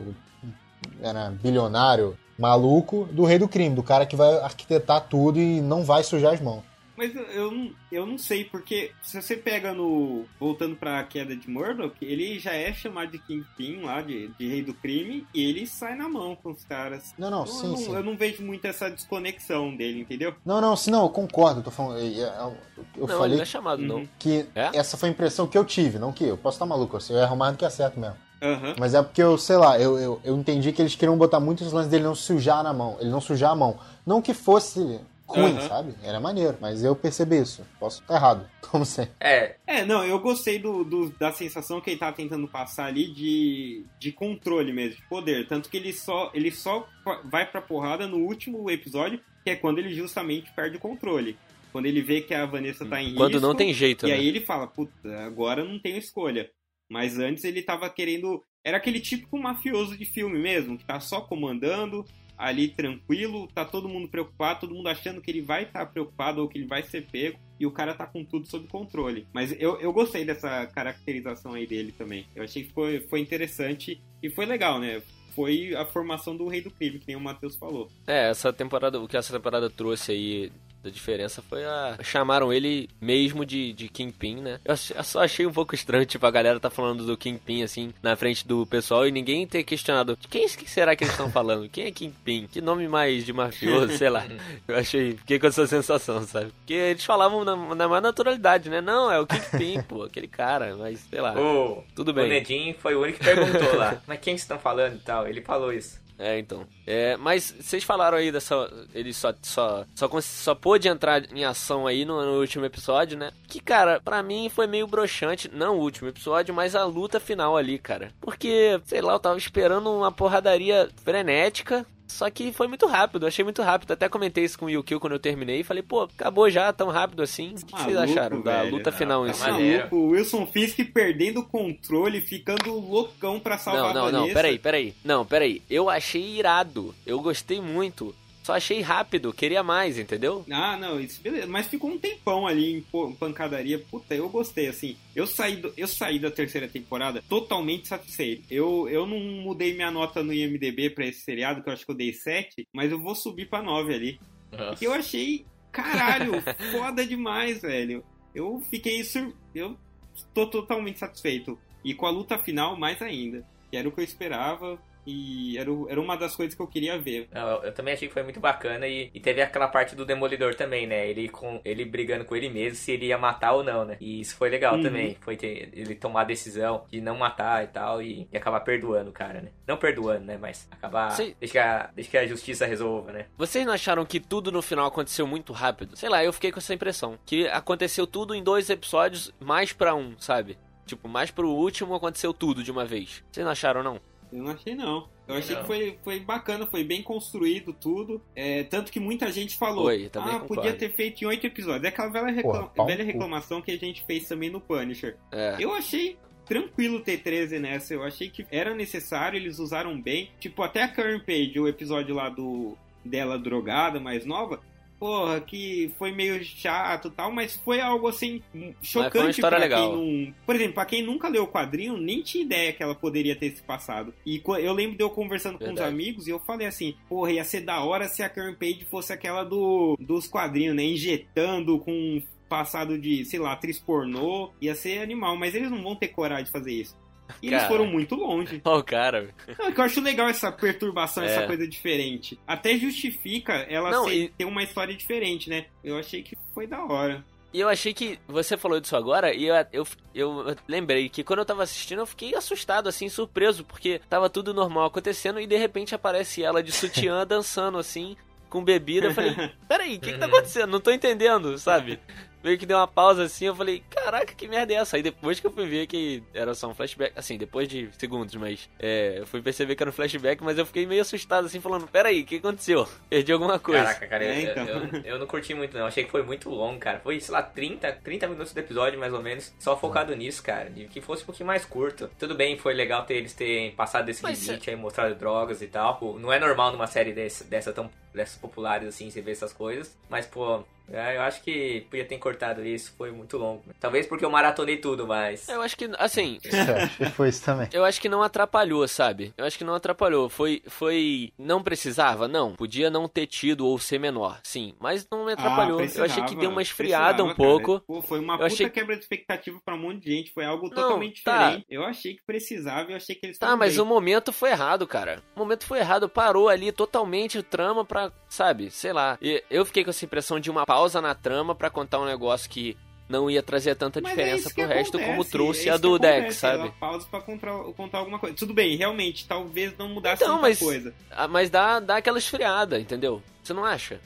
[SPEAKER 4] era bilionário maluco, do rei do crime, do cara que vai arquitetar tudo e não vai sujar as mãos.
[SPEAKER 2] Mas eu, eu não sei, porque se você pega no. Voltando pra queda de Murdoch, ele já é chamado de Kingpin lá, de, de rei do crime, e ele sai na mão com os caras.
[SPEAKER 4] Não, não,
[SPEAKER 2] eu,
[SPEAKER 4] sim,
[SPEAKER 2] eu não,
[SPEAKER 4] sim.
[SPEAKER 2] Eu não vejo muito essa desconexão dele, entendeu?
[SPEAKER 4] Não, não, sim, não, eu concordo. Eu tô falando. Eu, eu
[SPEAKER 1] não,
[SPEAKER 4] falei
[SPEAKER 1] não é chamado, não.
[SPEAKER 4] que
[SPEAKER 1] é?
[SPEAKER 4] essa foi a impressão que eu tive, não que eu. Posso estar maluco, eu erro mais do que acerto mesmo.
[SPEAKER 2] Uhum.
[SPEAKER 4] Mas é porque eu, sei lá, eu, eu, eu entendi que eles queriam botar muitos lances dele não sujar na mão, ele não sujar a mão. Não que fosse ruim,
[SPEAKER 2] Aham.
[SPEAKER 4] sabe? Era maneiro, mas eu percebi isso. Posso estar errado, como sempre.
[SPEAKER 3] É,
[SPEAKER 2] É, não, eu gostei do, do- da sensação que ele tava tentando passar ali de, de controle mesmo, de poder. Tanto que ele só, ele só vai pra porrada no último episódio, que é quando ele justamente perde o controle. Quando ele vê que a Vanessa tá em
[SPEAKER 1] Quando
[SPEAKER 2] risco,
[SPEAKER 1] não tem jeito,
[SPEAKER 2] E
[SPEAKER 1] né?
[SPEAKER 2] aí ele fala, puta, agora não tenho escolha. Mas antes ele tava querendo. Era aquele típico mafioso de filme mesmo, que tá só comandando, ali tranquilo, tá todo mundo preocupado, todo mundo achando que ele vai estar preocupado ou que ele vai ser pego, e o cara tá com tudo sob controle. Mas eu, eu gostei dessa caracterização aí dele também. Eu achei que foi, foi interessante e foi legal, né? Foi a formação do Rei do Crime, que nem o Matheus falou.
[SPEAKER 1] É, essa temporada, o que essa temporada trouxe aí da diferença foi a. Chamaram ele mesmo de, de Kingpin, né? Eu, eu só achei um pouco estranho, tipo, a galera tá falando do Kingpin, assim, na frente do pessoal e ninguém ter questionado. Quem que será que eles estão falando? Quem é Kingpin? Que nome mais de mafioso, sei lá. Eu achei, fiquei com essa sensação, sabe? Porque eles falavam na, na mais naturalidade, né? Não, é o Kingpin, pô, aquele cara, mas sei lá.
[SPEAKER 3] o,
[SPEAKER 1] Tudo
[SPEAKER 3] o
[SPEAKER 1] bem.
[SPEAKER 3] Nedinho foi o único que perguntou lá. Mas quem vocês estão falando e tal? Ele falou isso.
[SPEAKER 1] É, então. É, mas vocês falaram aí dessa. Ele só, só, só, só pôde entrar em ação aí no, no último episódio, né? Que, cara, pra mim foi meio broxante. Não o último episódio, mas a luta final ali, cara. Porque, sei lá, eu tava esperando uma porradaria frenética. Só que foi muito rápido, achei muito rápido. Até comentei isso com o Yukio quando eu terminei e falei, pô, acabou já tão rápido assim. O que, que vocês acharam da
[SPEAKER 2] velho.
[SPEAKER 1] luta final em
[SPEAKER 3] tá
[SPEAKER 1] si?
[SPEAKER 3] maneiro.
[SPEAKER 2] Maluco, o Wilson Fisk perdendo o controle, ficando loucão pra salvar
[SPEAKER 1] Não, não,
[SPEAKER 2] a
[SPEAKER 1] não,
[SPEAKER 2] Vanessa.
[SPEAKER 1] peraí, peraí. Não, peraí. Eu achei irado. Eu gostei muito. Só achei rápido, queria mais, entendeu?
[SPEAKER 2] Ah, não, isso beleza. Mas ficou um tempão ali em pancadaria. Puta, eu gostei, assim. Eu saí, do- eu saí da terceira temporada totalmente satisfeito. Eu, eu não mudei minha nota no IMDB pra esse seriado, que eu acho que eu dei 7, mas eu vou subir pra 9 ali. Porque eu achei, caralho, foda demais, velho. Eu fiquei sur... Eu tô totalmente satisfeito. E com a luta final, mais ainda. Que era o que eu esperava. E era, o- era uma das coisas que eu queria ver.
[SPEAKER 3] Não, eu, eu também achei que foi muito bacana e, e teve aquela parte do Demolidor também, né? Ele, com, ele brigando com ele mesmo se ele ia matar ou não, né? E isso foi legal
[SPEAKER 2] Uhum.
[SPEAKER 3] também. Foi ter, ele tomar a decisão de não matar e tal e, e acabar perdoando o cara, né? Não perdoando, né? Mas acabar.
[SPEAKER 1] Sei.
[SPEAKER 3] Deixa que, a, deixa que a justiça resolva, né?
[SPEAKER 1] Vocês não acharam que tudo no final aconteceu muito rápido? Sei lá, eu fiquei com essa impressão. Que aconteceu tudo em dois episódios, mais pra um, sabe? Tipo, mais pro último aconteceu tudo de uma vez. Vocês não acharam, não?
[SPEAKER 2] Eu não achei, não. Eu achei
[SPEAKER 3] Não.
[SPEAKER 2] que foi, foi bacana, foi bem construído tudo. É, tanto que muita gente falou:
[SPEAKER 1] Foi,
[SPEAKER 2] ah,
[SPEAKER 1] concordo.
[SPEAKER 2] podia ter feito em oito episódios. É aquela velha, recla-
[SPEAKER 4] Porra,
[SPEAKER 2] velha reclamação que a gente fez também no Punisher.
[SPEAKER 1] É.
[SPEAKER 2] Eu achei tranquilo ter 13 nessa. Eu achei que era necessário, eles usaram bem. Tipo, até a Karen Page, o episódio lá do dela drogada, mais nova. Porra, que foi meio chato e tal, mas foi algo assim chocante
[SPEAKER 1] foi uma
[SPEAKER 2] pra
[SPEAKER 1] legal.
[SPEAKER 2] quem não. Por exemplo, pra quem nunca leu o quadrinho, nem tinha ideia que ela poderia ter se passado. E eu lembro de eu conversando com
[SPEAKER 1] Verdade.
[SPEAKER 2] uns amigos e eu falei assim: porra, ia ser da hora se a Karen Page fosse aquela do, dos quadrinhos, né? Injetando com passado de, sei lá, atriz pornô, ia ser animal, mas eles não vão ter coragem de fazer isso. E eles
[SPEAKER 1] Cara.
[SPEAKER 2] foram muito longe.
[SPEAKER 1] Ó, o cara.
[SPEAKER 2] Não, é que eu acho legal essa perturbação,
[SPEAKER 1] É.
[SPEAKER 2] essa coisa diferente. Até justifica ela
[SPEAKER 1] Não,
[SPEAKER 2] ser-
[SPEAKER 1] e-
[SPEAKER 2] ter uma história diferente, né? Eu achei que foi da hora.
[SPEAKER 1] E eu achei que você falou disso agora e eu, eu, eu lembrei que quando eu tava assistindo eu fiquei assustado, assim, surpreso, porque tava tudo normal acontecendo e de repente aparece ela de sutiã dançando assim, com bebida. Eu falei, peraí, o que, que tá acontecendo? Não tô entendendo, sabe? Meio que deu uma pausa assim, eu falei, caraca, que merda é essa? Aí depois que eu fui ver que era só um flashback, assim, depois de segundos, mas é, eu fui perceber que era um flashback, mas eu fiquei meio assustado assim, falando, peraí, o que aconteceu? Perdi alguma coisa.
[SPEAKER 3] Caraca, cara, eu,
[SPEAKER 2] É, então.
[SPEAKER 3] eu, eu não curti muito, não. Achei que foi muito longo, cara. Foi, sei lá, 30, 30 minutos do episódio, mais ou menos, só focado nisso, cara. De que fosse um pouquinho mais curto. Tudo bem, foi legal ter eles terem passado desse
[SPEAKER 1] Mas,
[SPEAKER 3] limite aí, mostrado drogas e tal. Pô, não é normal numa série desse, dessa tão, dessas populares assim, você ver essas coisas. Mas, pô, é, eu acho que podia ter cortado isso, foi muito longo. Talvez porque eu maratonei tudo, mas.
[SPEAKER 1] Eu acho que, assim,
[SPEAKER 4] É, foi isso também.
[SPEAKER 1] Eu acho que não atrapalhou, sabe? Eu acho que não atrapalhou. Foi. Foi. Não precisava? Não. Podia não ter tido ou ser menor. Sim. Mas não me atrapalhou.
[SPEAKER 2] Ah,
[SPEAKER 1] eu achei que deu uma esfriada um pouco.
[SPEAKER 2] Pô, foi uma
[SPEAKER 1] Eu
[SPEAKER 2] puta
[SPEAKER 1] achei-
[SPEAKER 2] quebra de expectativa pra um monte de gente. Foi algo
[SPEAKER 1] Não,
[SPEAKER 2] totalmente
[SPEAKER 1] tá.
[SPEAKER 2] diferente. Eu achei que precisava e eu achei que eles
[SPEAKER 1] Tá, mas
[SPEAKER 2] bem.
[SPEAKER 1] o momento foi errado, cara. O momento foi errado. Parou ali totalmente o trama pra. Sabe? Sei lá. E eu fiquei com essa impressão de uma pausa na trama pra contar um negócio que não ia trazer tanta
[SPEAKER 2] Mas é
[SPEAKER 1] diferença
[SPEAKER 2] que
[SPEAKER 1] pro resto,
[SPEAKER 2] acontece,
[SPEAKER 1] como trouxe
[SPEAKER 2] é
[SPEAKER 1] a do
[SPEAKER 2] acontece,
[SPEAKER 1] Dex, sabe?
[SPEAKER 2] ela pausa pra contar, contar alguma coisa. Tudo bem, realmente, talvez não mudasse
[SPEAKER 1] Então,
[SPEAKER 2] muita
[SPEAKER 1] mas-
[SPEAKER 2] coisa.
[SPEAKER 1] Ah, Mas dá, dá aquela esfriada, entendeu? Você não acha?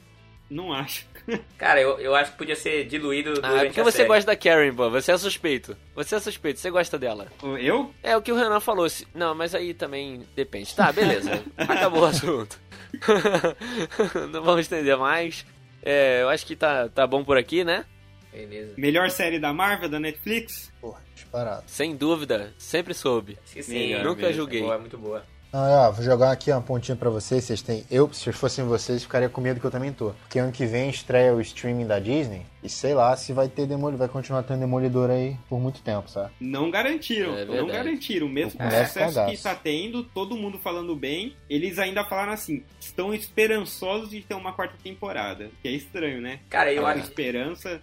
[SPEAKER 2] Não acho.
[SPEAKER 3] Cara, eu, eu acho que podia ser diluído
[SPEAKER 1] Ah,
[SPEAKER 3] durante
[SPEAKER 1] é porque
[SPEAKER 3] a
[SPEAKER 1] você
[SPEAKER 3] série.
[SPEAKER 1] gosta da Karen, pô. Você é suspeito. Você é suspeito, você gosta dela.
[SPEAKER 2] Eu?
[SPEAKER 1] É o que o Renan falou. se- Não, mas aí também depende. Tá, beleza. Acabou o assunto. Não vamos estender mais. É, eu acho que tá, tá bom por aqui, né?
[SPEAKER 3] Beleza.
[SPEAKER 2] Melhor série da Marvel, da Netflix?
[SPEAKER 4] Porra, disparado.
[SPEAKER 1] Sem dúvida, sempre soube.
[SPEAKER 3] Sim.
[SPEAKER 2] Melhor
[SPEAKER 1] Nunca
[SPEAKER 2] mesmo.
[SPEAKER 1] julguei.
[SPEAKER 3] Boa, muito boa.
[SPEAKER 4] Ah, ó, vou jogar aqui uma pontinha pra vocês. Vocês têm. Eu, se fossem vocês, ficaria com medo que eu também tô. Porque ano que vem estreia o streaming da Disney. E sei lá se vai ter demolidor, vai continuar tendo demolidor aí por muito tempo, sabe?
[SPEAKER 2] Não garantiram,
[SPEAKER 1] É
[SPEAKER 2] não garantiram. Mesmo com o sucesso
[SPEAKER 4] cagaço.
[SPEAKER 2] que tá tendo, todo mundo falando bem, eles ainda falaram assim, estão esperançosos de ter uma quarta temporada. Que é estranho, né?
[SPEAKER 3] Cara, eu acho,
[SPEAKER 2] esperança.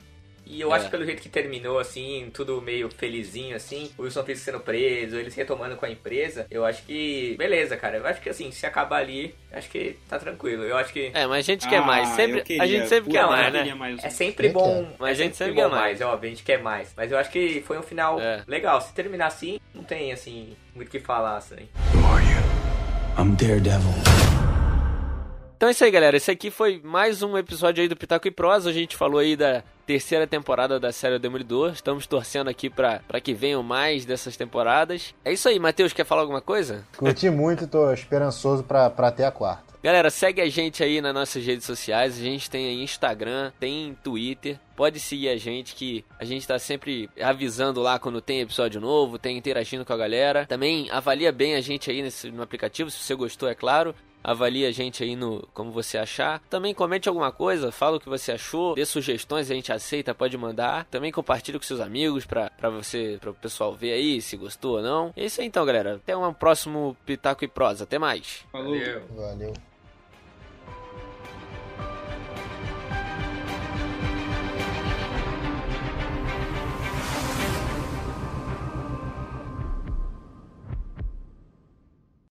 [SPEAKER 3] E eu
[SPEAKER 1] É.
[SPEAKER 3] acho que pelo jeito que terminou, assim, tudo meio felizinho, assim, o Wilson Fisk sendo preso, eles retomando com a empresa, eu acho que. Beleza, cara. Eu acho que assim, se acabar ali, acho que tá tranquilo. Eu acho que.
[SPEAKER 1] É, mas a gente quer
[SPEAKER 2] Ah,
[SPEAKER 1] mais.
[SPEAKER 2] eu
[SPEAKER 1] Sempre,
[SPEAKER 2] queria.
[SPEAKER 1] a gente sempre quer mais, né?
[SPEAKER 2] mais.
[SPEAKER 3] É sempre bom.
[SPEAKER 1] Mas
[SPEAKER 3] é
[SPEAKER 1] a gente sempre
[SPEAKER 3] bom
[SPEAKER 1] quer
[SPEAKER 3] mais,
[SPEAKER 1] mais.
[SPEAKER 3] é óbvio, a gente quer mais. Mas eu acho que foi um final
[SPEAKER 1] É.
[SPEAKER 3] legal. Se terminar assim, não tem, assim, muito o que falar, assim.
[SPEAKER 5] Who are you? I'm Daredevil.
[SPEAKER 1] Então é isso aí, galera. Esse aqui foi mais um episódio aí do Pitaco e Prosa. A gente falou aí da terceira temporada da série Demolidor. Estamos torcendo aqui pra que venham mais dessas temporadas. É isso aí, Matheus, quer falar alguma coisa?
[SPEAKER 4] Curti muito tô esperançoso pra, pra ter a quarta.
[SPEAKER 1] Galera, segue a gente aí nas nossas redes sociais. A gente tem aí Instagram, tem Twitter. Pode seguir a gente que a gente tá sempre avisando lá quando tem episódio novo, tem interagindo com a galera. Também avalia bem a gente aí nesse, no aplicativo, se você gostou, é claro. Avalie a gente aí no como você achar. Também comente alguma coisa, fala o que você achou, dê sugestões, a gente aceita, pode mandar. Também compartilhe com seus amigos pra, pra você, para o pessoal ver aí se gostou ou não. É isso aí então, galera. Até um próximo Pitaco e Prosa. Até mais.
[SPEAKER 2] Falou.
[SPEAKER 3] Valeu.
[SPEAKER 4] Valeu.